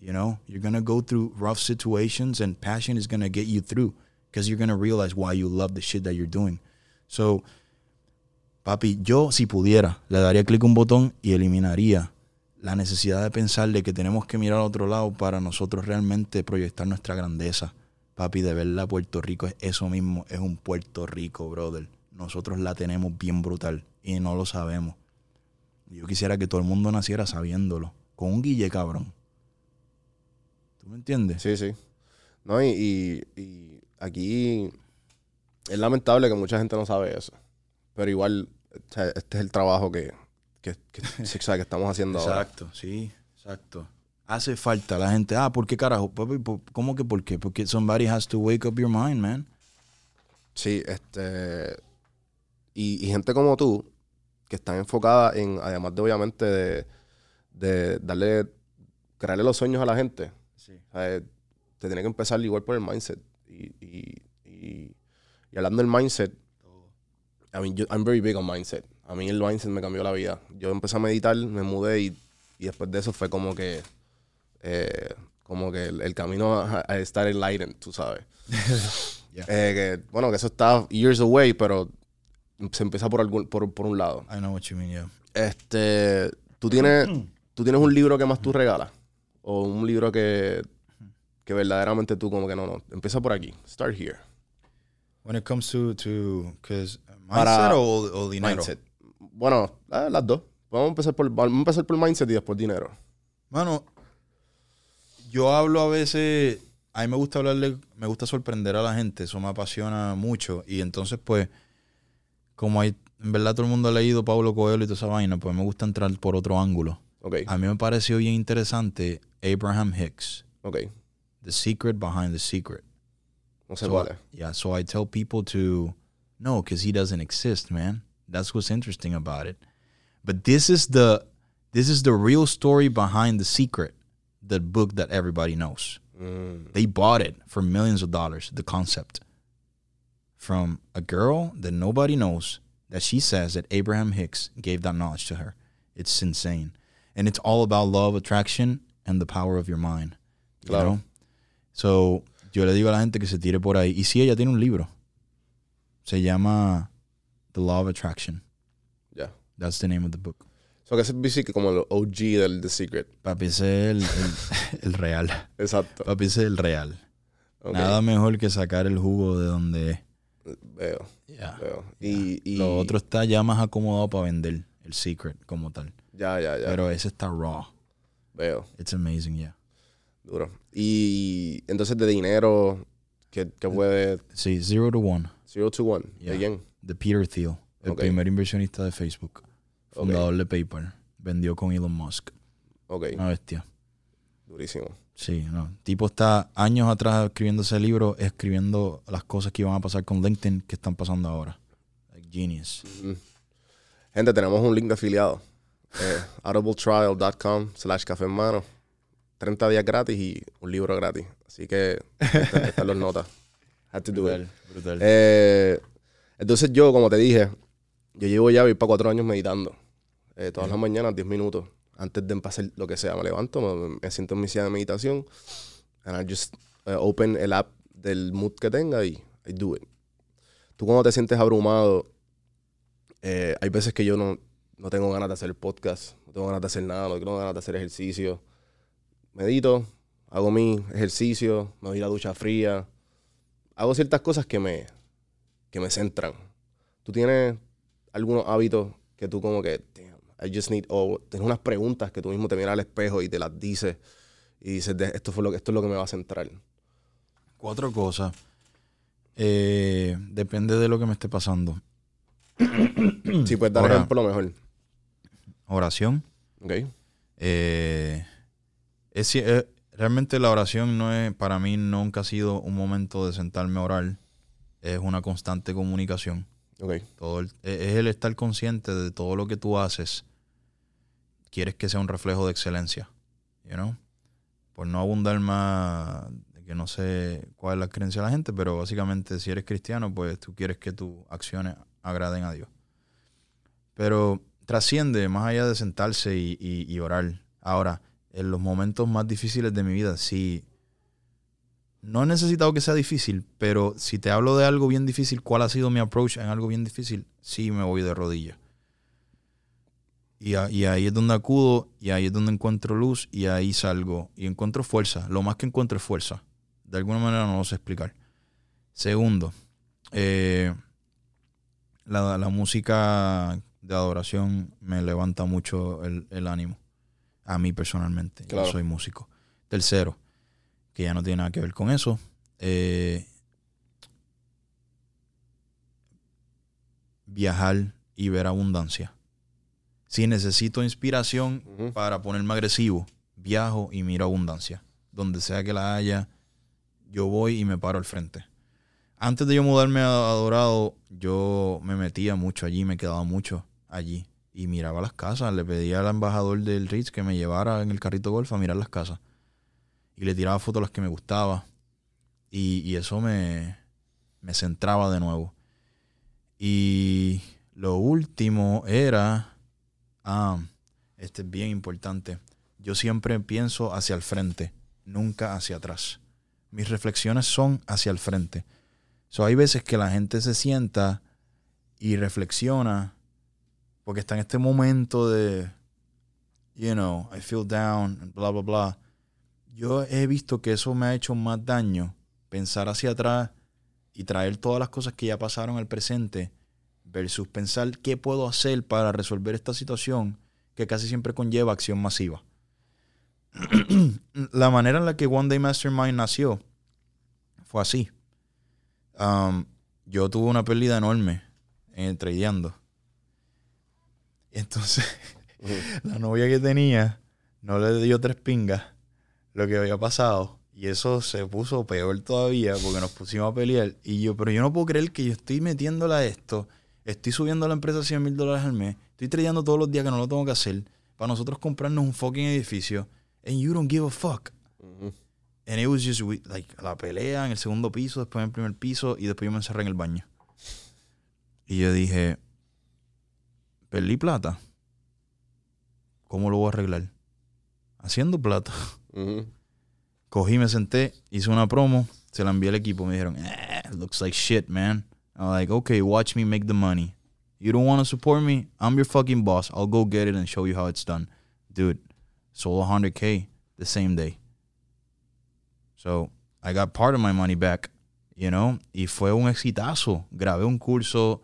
You know, you're going to go through rough situations and passion is going to get you through because you're going to realize why you love the shit that you're doing. So, papi, yo si pudiera, le daría clic a un botón y eliminaría la necesidad de pensar de que tenemos que mirar a otro lado para nosotros realmente proyectar nuestra grandeza. Papi, de verdad Puerto Rico es eso mismo, es un Puerto Rico, brother. Nosotros la tenemos bien brutal y no lo sabemos. Yo quisiera que todo el mundo naciera sabiéndolo, con un guille cabrón. ¿Tú me entiendes? Sí, sí. No, y, y- aquí es lamentable que mucha gente no sabe eso. Pero igual, este es el trabajo que, que, estamos haciendo ahora. Exacto, sí, exacto. Hace falta la gente. Ah, ¿por qué carajo? Papi, ¿por- ¿Cómo que por qué? Porque somebody has to wake up your mind, man. Sí, este. Y, y gente como tú, que están enfocada en, además de obviamente de, de darle, crearle los sueños a la gente. Sí. O sea, te tiene que empezar igual por el mindset. Y, y, y, y hablando del mindset, I mean, yo- I'm very big on mindset. A mí el mindset me cambió la vida. Yo empecé a meditar, me mudé y, y después de eso fue como que, eh, como que el, el camino a, a estar enlightened, tú sabes. Yeah. Eh, que, bueno, que eso está years away, pero se empieza por, algún, por, por un lado. I know what you mean, yeah. Este, ¿tú tienes, ¿tú tienes un libro que más tú regalas? ¿O un libro que, que verdaderamente tú como que no, no, empieza por aquí, start here. When it comes to, to, Para- mindset o, o dinero. Mindset. Bueno, eh, las dos. Vamos a empezar por, vamos a empezar por mindset y después dinero. Mano, yo hablo a veces, a mí me gusta hablarle, me gusta sorprender a la gente, eso me apasiona mucho. Y entonces, pues, como hay, en verdad todo el mundo ha leído Pablo Coelho y toda esa vaina, pues me gusta entrar por otro ángulo. Ok, A mí me pareció bien interesante Abraham Hicks, ok. The Secret Behind the Secret. No sé So, es. Yeah, so I tell people to no, because he doesn't exist, man. That's what's interesting about it. But this is the this is the real story behind the secret, the book that everybody knows. Mm, They bought it for millions of dollars, the concept. From a girl that nobody knows that she says that Abraham Hicks gave that knowledge to her. It's insane. And it's all about love, attraction, and the power of your mind. You know? So, yo le digo a la gente que se tire por ahí. Y sí, ella tiene un libro. Se llama The Law of Attraction. ya. That's the name of the book. So que es como el OG del The Secret. Papi, ese es el, el, el real. Exacto. Papi, ese es el real. Nada mejor que sacar el jugo de donde es. Veo, Yeah. veo. Y, y Lo otro está ya más acomodado para vender, el secret como tal. Ya, ya, ya. Pero ese está raw. Veo. It's amazing, yeah. Duro. Y entonces de dinero, que, que puede... Sí, zero to one. Zero to one. Yeah. ¿De quién? De Peter Thiel, el primer inversionista de Facebook, fundador de PayPal. Vendió con Elon Musk. Ok, Una bestia. durísimo. Sí, no. Tipo está años atrás escribiendo ese libro, escribiendo las cosas que iban a pasar con LinkedIn que están pasando ahora. Like genius. Gente, tenemos un link de afiliado. Eh, audibletrial.com slash café en mano. 30 días gratis y un libro gratis. Así que están están las notas. Had to do it. brutal. Eh, entonces yo, como te dije, yo llevo ya voy para cuatro años meditando. Eh, todas las mañanas, 10 minutos. Antes de empezar lo que sea, me levanto, me, me siento en mi silla de meditación. And I just eh, open el app del mood que tenga y I do it. Tú cuando te sientes abrumado, eh, hay veces que yo no, no tengo ganas de hacer podcast, no tengo ganas de hacer nada, no tengo ganas de hacer ejercicio. Medito, hago mi ejercicio, me doy la ducha fría, hago ciertas cosas que me, que me centran. ¿Tú tienes algunos hábitos que tú como que, damn, I just need, o tienes unas preguntas que tú mismo te miras al espejo y te las dices y dices, esto, fue lo que, esto es lo que me va a centrar? Cuatro cosas. Eh, depende de lo que me esté pasando. Si puedes dar Ahora- ejemplo, mejor. Oración. ¿Ok? Eh, es eh, realmente la oración no es, para mí nunca ha sido un momento de sentarme a orar. Es una constante comunicación. Ok. Todo el- e- es el estar consciente de todo lo que tú haces. Quieres que sea un reflejo de excelencia. You know? Por no abundar más, de que no sé cuál es la creencia de la gente, pero básicamente si eres cristiano, pues tú quieres que tus acciones agraden a Dios. Pero trasciende más allá de sentarse y, y- y orar. Ahora, en los momentos más difíciles de mi vida, sí. No he necesitado que sea difícil, pero si te hablo de algo bien difícil, ¿cuál ha sido mi approach en algo bien difícil? Sí, me voy de rodillas. Y, a- y ahí es donde acudo, y ahí es donde encuentro luz, y ahí salgo. Y encuentro fuerza. Lo más que encuentro es fuerza. De alguna manera no lo sé explicar. Segundo, eh, la, la música de adoración me levanta mucho el, el ánimo. A mí personalmente. Claro. Yo soy músico. Tercero, que ya no tiene nada que ver con eso. eh, viajar y ver abundancia. Si necesito inspiración para ponerme agresivo, viajo y miro abundancia. Donde sea que la haya, yo voy y me paro al frente. Antes de yo mudarme a Dorado, yo me metía mucho allí, me quedaba mucho allí. Y miraba las casas, le pedía al embajador del Ritz que me llevara en el carrito golf a mirar las casas. Y le tiraba fotos a las que me gustaba. Y, y eso me, me centraba de nuevo. Y lo último era, ah, este es bien importante. Yo siempre pienso hacia el frente, nunca hacia atrás. Mis reflexiones son hacia el frente. So, hay veces que la gente se sienta y reflexiona porque está en este momento de, you know, I feel down, bla, bla, bla. Yo he visto que eso me ha hecho más daño, pensar hacia atrás y traer todas las cosas que ya pasaron al presente versus pensar qué puedo hacer para resolver esta situación que casi siempre conlleva acción masiva. la manera en la que One Day Mastermind nació fue así. Um, yo tuve una pérdida enorme en el tradeando. Entonces, la novia que tenía no le dio tres pingas lo que había pasado. Y eso se puso peor todavía porque nos pusimos a pelear. Y yo, pero yo no puedo creer que yo estoy metiéndola a esto. Estoy subiendo a la empresa 100 mil dólares al mes. Estoy trayendo todos los días que no lo tengo que hacer. Para nosotros comprarnos un fucking edificio. And you don't give a fuck. And it was just we- like la pelea en el segundo piso, después en el primer piso y después yo me encerré en el baño. Y yo dije, perdí plata. ¿Cómo lo voy a arreglar? Haciendo plata. Cogí, me senté, hice una promo, se la envié al equipo. Me dijeron, eh, looks like shit, man. I'm like, okay, watch me make the money. You don't want to support me? I'm your fucking boss. I'll go get it and show you how it's done. Dude, sold 100K the same day. So, I got part of my money back, you know? Y fue un exitazo. Grabé un curso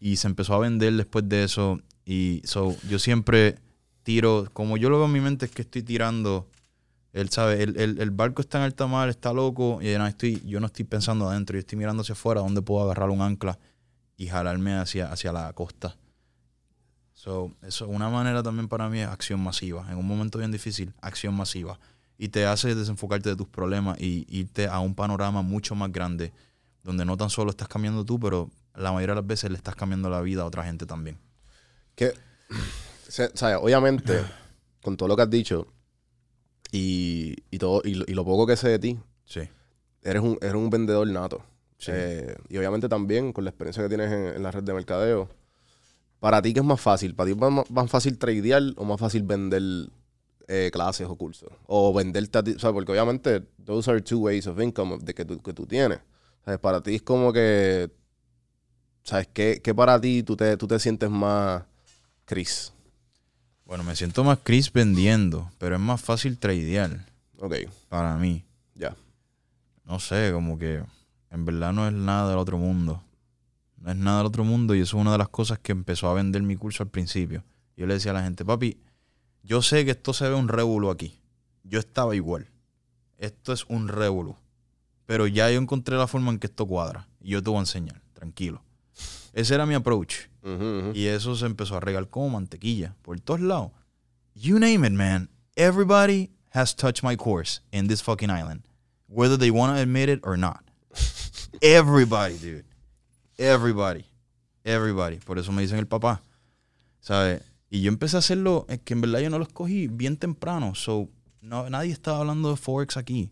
y se empezó a vender después de eso. Y so, yo siempre tiro, como yo lo veo en mi mente, es que estoy tirando él sabe, el, el- el barco está en alta mar, está loco, y yo no estoy, pensando adentro, yo estoy mirando hacia afuera, dónde puedo agarrar un ancla y jalarme hacia, hacia la costa. So, eso una manera también para mí es acción masiva. En un momento bien difícil, acción masiva. Y te hace desenfocarte de tus problemas y irte a un panorama mucho más grande, donde no tan solo estás cambiando tú, pero la mayoría de las veces le estás cambiando la vida a otra gente también. Que, o obviamente, con todo lo que has dicho y, y todo y lo, y lo poco que sé de ti, Sí. eres un, eres un vendedor nato. Sí. Eh, y obviamente también con la experiencia que tienes en, en la red de mercadeo. Para ti, ¿qué es más fácil? ¿Para ti es más, más fácil tradear o más fácil vender eh, clases o cursos? O venderte a ti. O sea, porque obviamente, those are two ways of income de que, tú, que tú tienes. ¿Sabes? Para ti es como que. ¿Sabes? ¿Qué, qué para ti tú te, tú te sientes más Chris? Bueno, me siento más Chris vendiendo, pero es más fácil tradear Ok, para mí. ya. no sé, como que en verdad no es nada del otro mundo. No es nada del otro mundo y eso es una de las cosas que empezó a vender mi curso al principio. Yo le decía a la gente, papi, yo sé que esto se ve un révulo aquí. Yo estaba igual. Esto es un révulo. Pero ya yo encontré la forma en que esto cuadra. Y yo te voy a enseñar, tranquilo. Ese era mi approach. Y eso se empezó a regar como mantequilla por todos lados. You name it, man. Everybody has touched my course in this fucking island, whether they want to admit it or not. Everybody, dude. Everybody. Everybody. Por eso me dicen el papá. ¿Sabes? Y yo empecé a hacerlo, es que en verdad yo no lo escogí bien temprano. So, no, nadie estaba hablando de Forex aquí.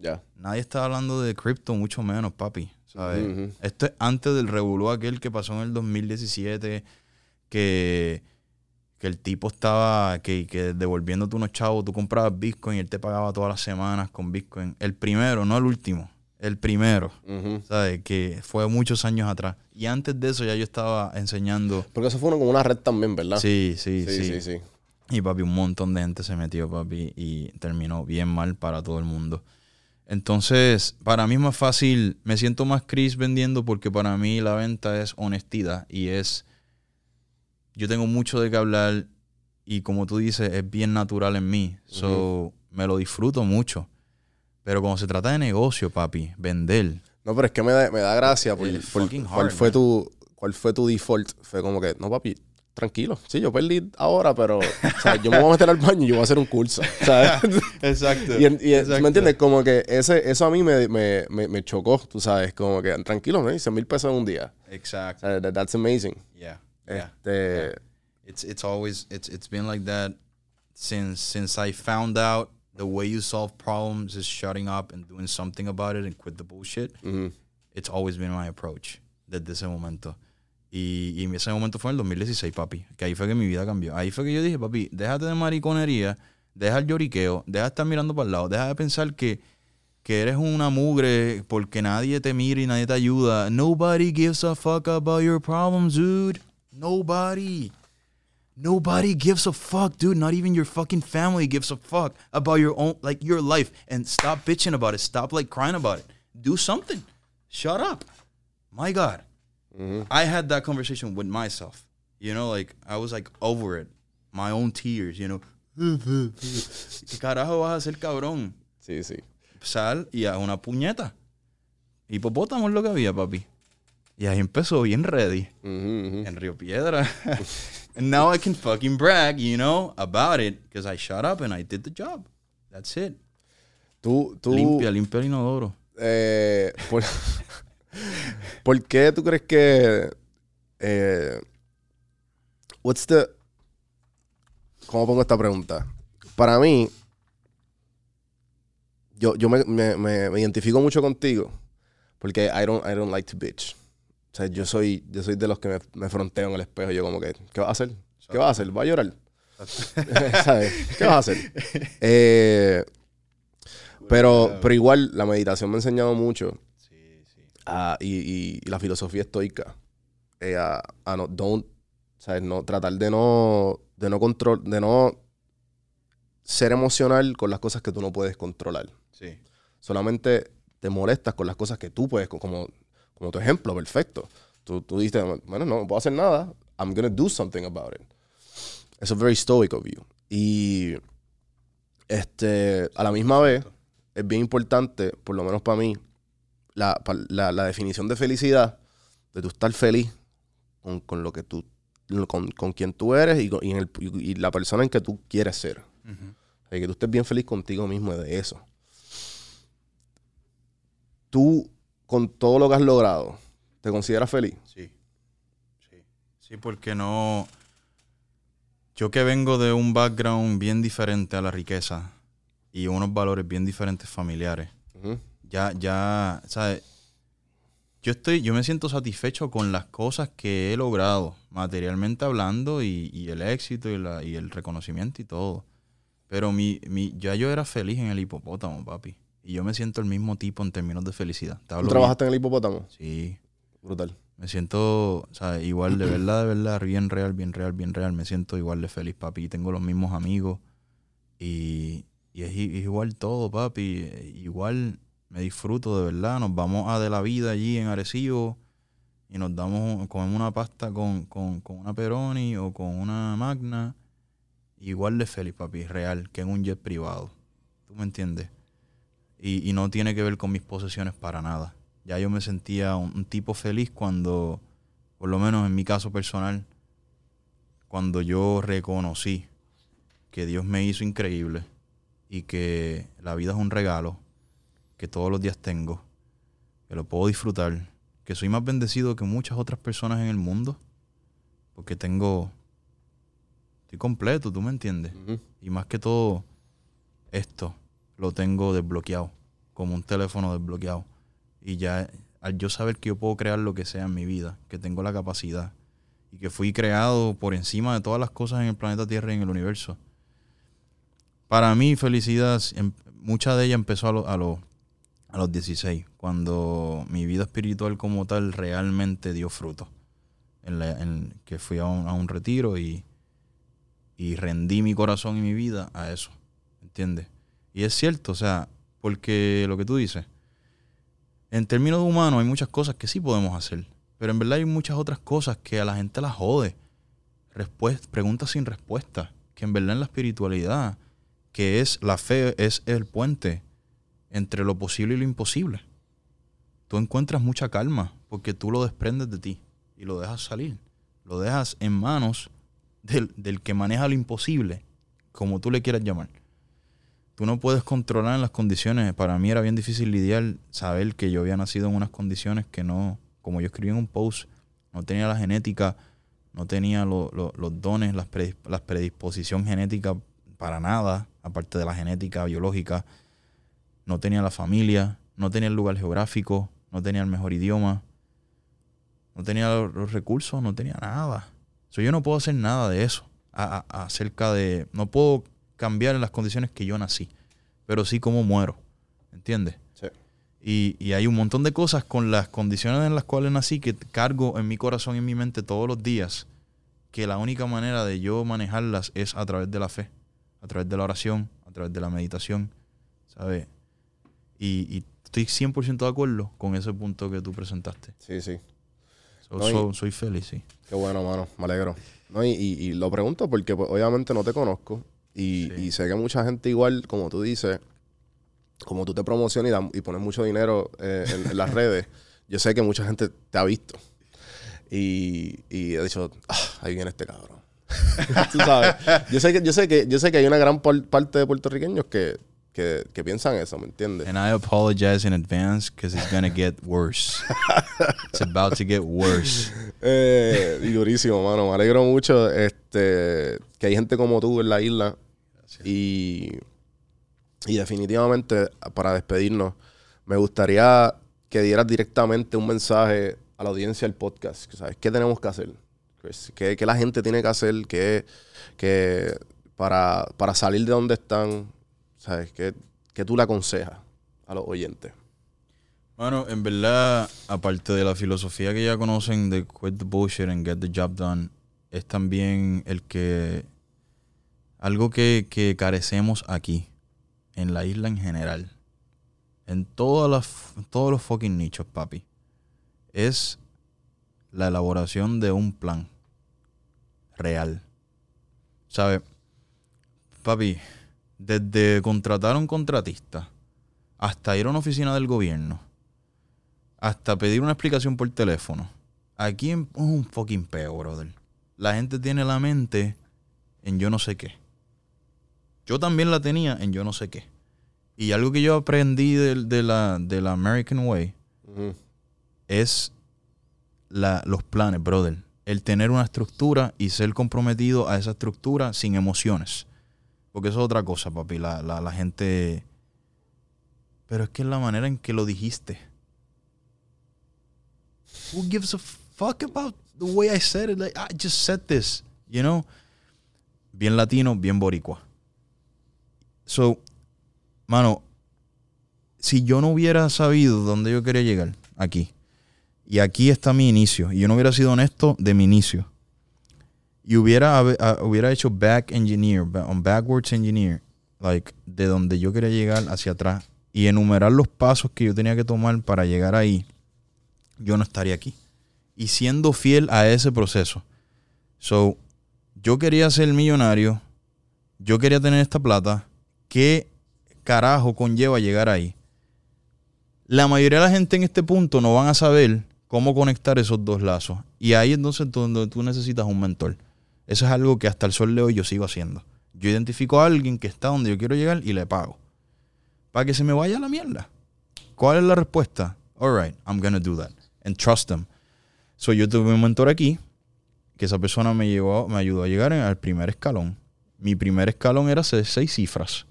Ya. Nadie estaba hablando de cripto, mucho menos, papi. ¿sabes? Esto es antes del revolú aquel que pasó en el 2017, que, que el tipo estaba, que, que devolviéndote unos chavos, tú comprabas Bitcoin y él te pagaba todas las semanas con Bitcoin. El primero, no el último, el primero, Ujú. ¿sabes? Que fue muchos años atrás. Y antes de eso ya yo estaba enseñando. Porque eso fue uno como una red también, ¿verdad? Sí, sí, sí, sí. sí. sí. Y papi, un montón de gente se metió, papi, y terminó bien mal para todo el mundo. Entonces, para mí es más fácil, me siento más Chris vendiendo porque para mí la venta es honestidad y es, yo tengo mucho de qué hablar y como tú dices, es bien natural en mí. So, me lo disfruto mucho. Pero cuando se trata de negocio, papi, vender, No, pero es que me da, me da gracia por, cuál fue tu cuál fue tu default. Fue como que, no, papi, tranquilo. Sí, yo perdí ahora, pero o sea, yo me voy a meter al baño y yo voy a hacer un curso. ¿sabes? Exacto. y, y en- ¿me entiendes? Como que ese, eso a mí me, me, me, me chocó, tú sabes. Como que, tranquilo, ¿no? 100 mil pesos en un día. O Exacto. sea, that- that's amazing. Yeah. Yeah. Este, It's it's always it's it's been like that since since I found out the way you solve problems is shutting up and doing something about it and quit the bullshit. ujú. It's always been my approach desde ese momento. Y, ese momento fue en el 2016, papi. Que ahí fue que mi vida cambió. Ahí fue que yo dije, papi, déjate de mariconería, deja el lloriqueo, deja de estar mirando para el lado, deja de pensar que, que eres una mugre porque nadie te mira y nadie te ayuda. Nobody gives a fuck about your problems, dude. Nobody. Nobody gives a fuck, dude. Not even your fucking family gives a fuck about your own, like your life. And stop bitching about it. Stop like crying about it. Do something. Shut up. My God. I had that conversation with myself. You know, like I was like over it. My own tears, you know. ¿Qué carajo vas a hacer, cabrón? Sí, sí. Sal y haz una puñeta. Hipopótamo es lo que había, papi. Y ahí empezó bien ready. Ujú, ujú. en Río Piedra. and now I can fucking brag, you know, about it because I shut up and I did the job. That's it. Tú, tú, Limpia, limpia el inodoro. eh, por, ¿por qué tú crees que... eh, what's the... ¿Cómo pongo esta pregunta? Para mí, yo, yo me, me- me- me identifico mucho contigo porque I don't, I don't like to bitch. O sea, yo soy, yo soy de los que me, me fronteo en el espejo. Yo como que, ¿qué vas a hacer? ¿Qué vas a hacer? ¿Va a llorar? ¿Sabes? ¿Qué vas a hacer? Eh, pero, pero igual, la meditación me ha enseñado mucho. A- y, y- la filosofía estoica. eh, a, a no, don't, ¿sabes? No, tratar de no, de no control, de no ser emocional con las cosas que tú no puedes controlar. Sí. Solamente te molestas con las cosas que tú puedes, como, como tu ejemplo, perfecto. Tú, tú dices, bueno, no puedo hacer nada. I'm gonna do something about it. Eso es very stoic of you. Y este, a la misma vez, es bien importante, por lo menos para mí, la, la- la definición de felicidad, de tú estar feliz con, con lo que tú, con, con quien tú eres y, y en el- y- la persona en que tú quieres ser. O sea, que tú estés bien feliz contigo mismo de eso. Tú, con todo lo que has logrado, ¿te consideras feliz? Sí. Sí. Sí, porque no. Yo que vengo de un background bien diferente a la riqueza y unos valores bien diferentes familiares. Ya, ya, ¿sabes? Yo estoy, yo me siento satisfecho con las cosas que he logrado, materialmente hablando, y, y el éxito y, la, y el reconocimiento y todo. Pero mi, mi, ya yo era feliz en el hipopótamo, papi. Y yo me siento el mismo tipo en términos de felicidad. ¿Tú trabajaste en el hipopótamo? Sí. Brutal. Me siento, ¿sabes? Igual, de verdad, de verdad, bien real, bien real, bien real. Me siento igual de feliz, papi. Tengo los mismos amigos. Y, y es igual todo, papi. Igual me disfruto, de verdad. Nos vamos a de la vida allí en Arecibo y nos damos, comemos una pasta con, con, con una Peroni o con una Magna. Igual de feliz, papi, real, que en un jet privado. ¿Tú me entiendes? Y, y no tiene que ver con mis posesiones para nada. Ya yo me sentía un, un tipo feliz cuando, por lo menos en mi caso personal, cuando yo reconocí que Dios me hizo increíble y que la vida es un regalo que todos los días tengo, que lo puedo disfrutar, que soy más bendecido que muchas otras personas en el mundo, porque tengo, estoy completo, ¿tú me entiendes? Y más que todo, esto lo tengo desbloqueado, como un teléfono desbloqueado. Y ya, al yo saber que yo puedo crear lo que sea en mi vida, que tengo la capacidad, y que fui creado por encima de todas las cosas en el planeta Tierra y en el universo. Para mí, felicidad, em- mucha de ella empezó a, lo- a, lo- a los 16, cuando mi vida espiritual como tal realmente dio fruto. En la- en- que fui a un, a un retiro y, y rendí mi corazón y mi vida a eso. ¿Entiendes? Y es cierto, o sea, porque lo que tú dices, en términos humanos hay muchas cosas que sí podemos hacer, pero en verdad hay muchas otras cosas que a la gente la jode. Preguntas sin respuesta, que en verdad en la espiritualidad, que es la fe, es el puente entre lo posible y lo imposible. Tú encuentras mucha calma porque tú lo desprendes de ti y lo dejas salir. Lo dejas en manos del, del que maneja lo imposible, como tú le quieras llamar. Tú no puedes controlar las condiciones. Para mí era bien difícil lidiar, saber que yo había nacido en unas condiciones que no, como yo escribí en un post, no tenía la genética, no tenía lo- lo- los dones, predis- las predisposición genética para nada, aparte de la genética biológica. No tenía la familia, no tenía el lugar geográfico, no tenía el mejor idioma, no tenía los, recursos, no tenía nada. So, yo no puedo hacer nada de eso a- a- acerca de... No puedo cambiar en las condiciones que yo nací, pero sí como muero, ¿entiendes? Sí. Y, y hay un montón de cosas con las condiciones en las cuales nací que cargo en mi corazón y en mi mente todos los días, que la única manera de yo manejarlas es a través de la fe, a través de la oración, a través de la meditación, ¿sabes? Y, y estoy 100% de acuerdo con ese punto que tú presentaste. Sí, sí. So- No, y- so- soy feliz, sí. Qué bueno, mano. Me alegro. No, y, y- y lo pregunto porque pues, obviamente no te conozco. Y, Sí. y sé que mucha gente igual, como tú dices, como tú te promocionas y, dan- y pones mucho dinero eh, en, en las redes, yo sé que mucha gente te ha visto. Y, y he dicho, "Ah, ahí viene este cabrón. tú sabes. Yo sé que, yo sé que, yo sé que hay una gran parte de puertorriqueños que, que, que piensan eso, ¿me entiendes? And I apologize in advance because it's gonna get worse. it's about to get worse. Eh, y durísimo, mano. Me alegro mucho este, que hay gente como tú en la isla. Y, y definitivamente, para despedirnos, me gustaría que dieras directamente un mensaje a la audiencia del podcast. ¿Sabes? ¿Qué tenemos que hacer? ¿Qué, qué la gente tiene que hacer que, que para, para salir de donde están? ¿Sabes? ¿Qué, qué tú le aconsejas a los oyentes? Bueno, en verdad, aparte de la filosofía que ya conocen de quit the bullshit and get the job done, es también el que algo que, que carecemos aquí, en la isla en general, en todas las, todos los fucking nichos, papi, es la elaboración de un plan real. ¿Sabes? Papi, desde contratar a un contratista hasta ir a una oficina del gobierno, hasta pedir una explicación por teléfono. Aquí es un fucking peo, brother. La gente tiene la mente en yo no sé qué. Yo también la tenía en yo no sé qué. Y algo que yo aprendí del- de, la, de la American Way es la- los planes, brother. El tener una estructura y ser comprometido a esa estructura sin emociones. Porque eso es otra cosa, papi. La, la, la gente... Pero es que es la manera en que lo dijiste. Who gives a fuck about the way I said it? Like, I just said this, you know? Bien latino, bien boricua. So, mano, si yo no hubiera sabido dónde yo quería llegar, aquí, y aquí está mi inicio, y yo no hubiera sido honesto de mi inicio, y hubiera, ah, hubiera hecho back engineer, un backwards engineer, like, de donde yo quería llegar hacia atrás, y enumerar los pasos que yo tenía que tomar para llegar ahí, yo no estaría aquí. Y siendo fiel a ese proceso. So, yo quería ser millonario, yo quería tener esta plata, ¿qué carajo conlleva llegar ahí? La mayoría de la gente en este punto no van a saber cómo conectar esos dos lazos. Y ahí entonces donde tú necesitas un mentor. Eso es algo que hasta el sol de hoy yo sigo haciendo. Yo identifico a alguien que está donde yo quiero llegar y le pago. Para que se me vaya la mierda. ¿Cuál es la respuesta? All right, I'm gonna do that. And trust them. So yo tuve un mentor aquí, que esa persona me, me ayudó a llegar al primer escalón. Mi primer escalón era hacer seis cifras.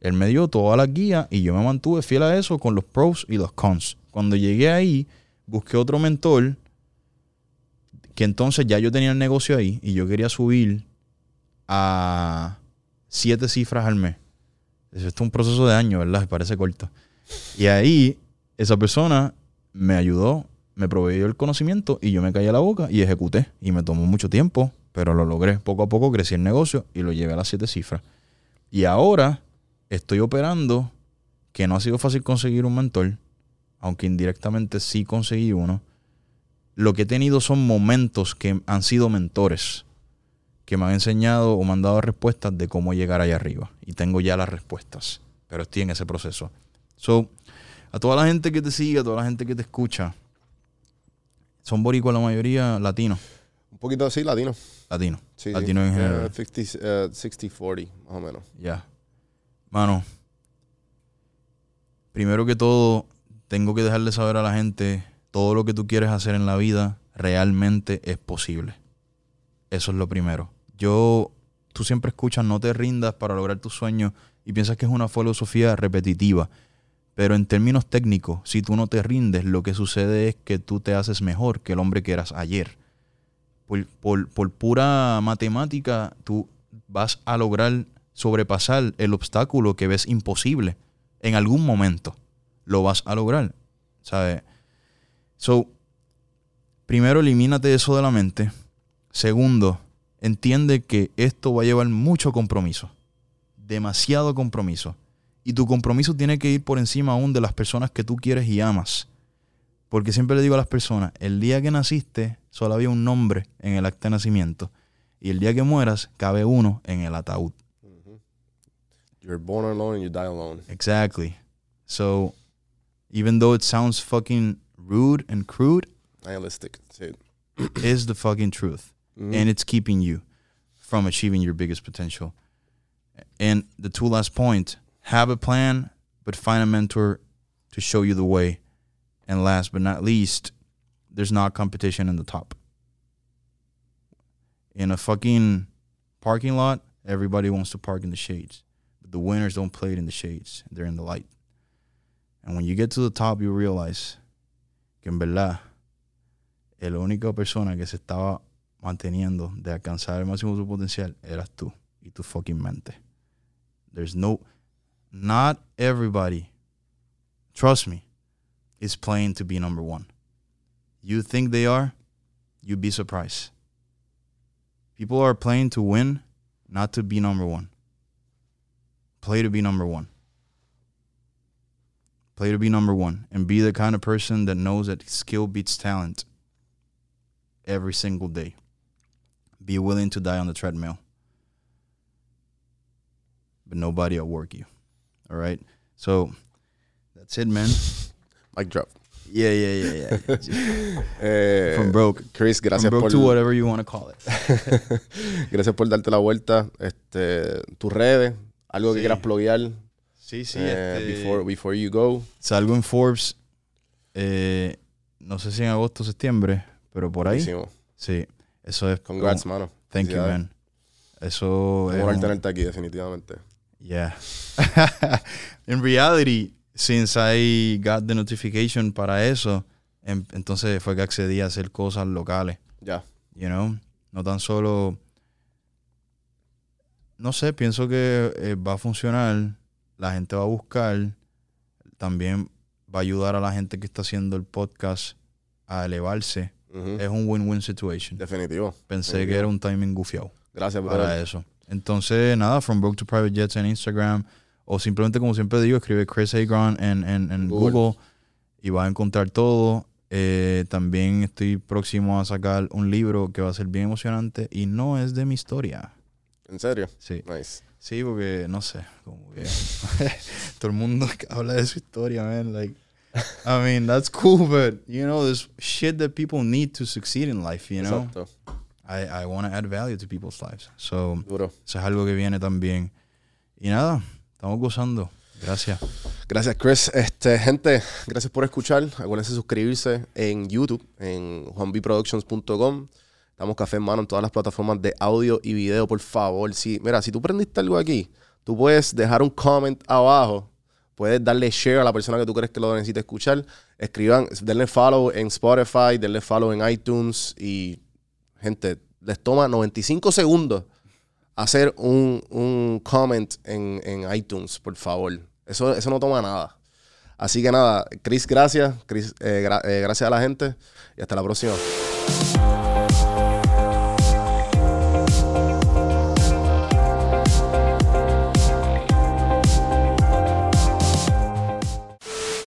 Él me dio toda la guía y yo me mantuve fiel a eso con los pros y los cons. Cuando llegué ahí, busqué otro mentor que entonces ya yo tenía el negocio ahí y yo quería subir a siete cifras al mes. Esto es un proceso de años, ¿verdad? Parece corto. Y ahí esa persona me ayudó, me proveyó el conocimiento y yo me callé la boca y ejecuté. Y me tomó mucho tiempo, pero lo logré. Poco a poco crecí el negocio y lo llevé a las siete cifras. Y ahora estoy operando, que no ha sido fácil conseguir un mentor, aunque indirectamente sí conseguí uno. Lo que he tenido son momentos que han sido mentores, que me han enseñado o me han dado respuestas de cómo llegar allá arriba. Y tengo ya las respuestas, pero estoy en ese proceso. So, a toda la gente que te sigue, a toda la gente que te escucha, son boricuas la mayoría latinos. Un poquito así, latino. Latinos. Sí, latinos sí. en general. Eh, 50, eh, 60-40, más o menos. Ya. Mano, primero que todo, tengo que dejarle saber a la gente, todo lo que tú quieres hacer en la vida realmente es posible. Eso es lo primero. Yo, tú siempre escuchas, no te rindas para lograr tus sueños y piensas que es una filosofía repetitiva. Pero en términos técnicos, si tú no te rindes, lo que sucede es que tú te haces mejor que el hombre que eras ayer. Por, por- por pura matemática, tú vas a lograr sobrepasar el obstáculo que ves imposible. En algún momento lo vas a lograr. ¿Sabes? So, primero, elimínate eso de la mente. Segundo, entiende que esto va a llevar mucho compromiso. Demasiado compromiso. Y tu compromiso tiene que ir por encima aún de las personas que tú quieres y amas. Porque siempre le digo a las personas, el día que naciste solo había un nombre en el acta de nacimiento. Y el día que mueras cabe uno en el ataúd. You're born alone and you die alone. Exactly. So, even though it sounds fucking rude and crude, Nihilistic. Is the fucking truth. Mhm. And it's keeping you from achieving your biggest potential. And the two last point, have a plan, but find a mentor to show you the way. And last but not least, there's not competition in the top. In a fucking parking lot, everybody wants to park in the shades. But the winners don't play it in the shades. They're in the light. And when you get to the top, you realize que en verdad la única persona que se estaba manteniendo de alcanzar el máximo de su potencial eras tú y tu fucking mente. There's no, not everybody, trust me, is playing to be number one. You think they are, you'd be surprised. People are playing to win, not to be number one. Play to be number one. Play to be number one and be the kind of person that knows that skill beats talent every single day. Be willing to die on the treadmill. But nobody will work you. All right? So that's it, man. Mic drop. Yeah, yeah, yeah, yeah. Eh, From broke. Chris, From gracias broke por to whatever you want to call it. gracias por darte la vuelta. Este, tus redes, algo que quieras pluguear Sí, sí. eh, este, before, before you go. salgo en Forbes, eh, no sé si en agosto o septiembre, pero por ahí. Buenísimo. Sí, eso es. Congrats, como- mano. Thank you, man. Eso es un- tenerte aquí, definitivamente. Yeah. In reality, since I got the notification para eso, em- entonces fue que accedí a hacer cosas locales, Ya. you know? No tan solo... No sé, pienso que eh, va a funcionar, la gente va a buscar, también va a ayudar a la gente que está haciendo el podcast a elevarse. Es un win-win situation. Definitivo. Pensé definitivo. que era un timing gufiado Gracias, para brother. eso. Entonces, nada, From Broke to Private Jets en Instagram. O simplemente, como siempre digo, escribe Chris Agron en, en, en Google. Google. y vas a encontrar todo. Eh, también estoy próximo a sacar un libro que va a ser bien emocionante y no es de mi historia. ¿En serio? Sí, Nice. Sí, porque no sé, como que todo el mundo habla de su historia, man. Like, I mean, that's cool, but you know, there's shit that people need to succeed in life, you know. Exacto. I, I want to add value to people's lives. So, Duro. eso es algo que viene también. Y nada, estamos gozando. Gracias. Gracias, Chris. Este, gente, gracias por escuchar. Acuérdense de suscribirse en YouTube, en juanbproductions.com. Estamos café en mano en todas las plataformas de audio y video, por favor. Si, mira, si tú prendiste algo aquí, tú puedes dejar un comment abajo. Puedes darle share a la persona que tú crees que lo necesite escuchar. Escriban, denle follow en Spotify, denle follow en iTunes. Y, gente, les toma 95 segundos hacer un, un comment en, en iTunes, por favor. Eso, eso no toma nada. Así que nada, Chris, gracias. Chris, eh, eh, gracias a la gente y hasta la próxima.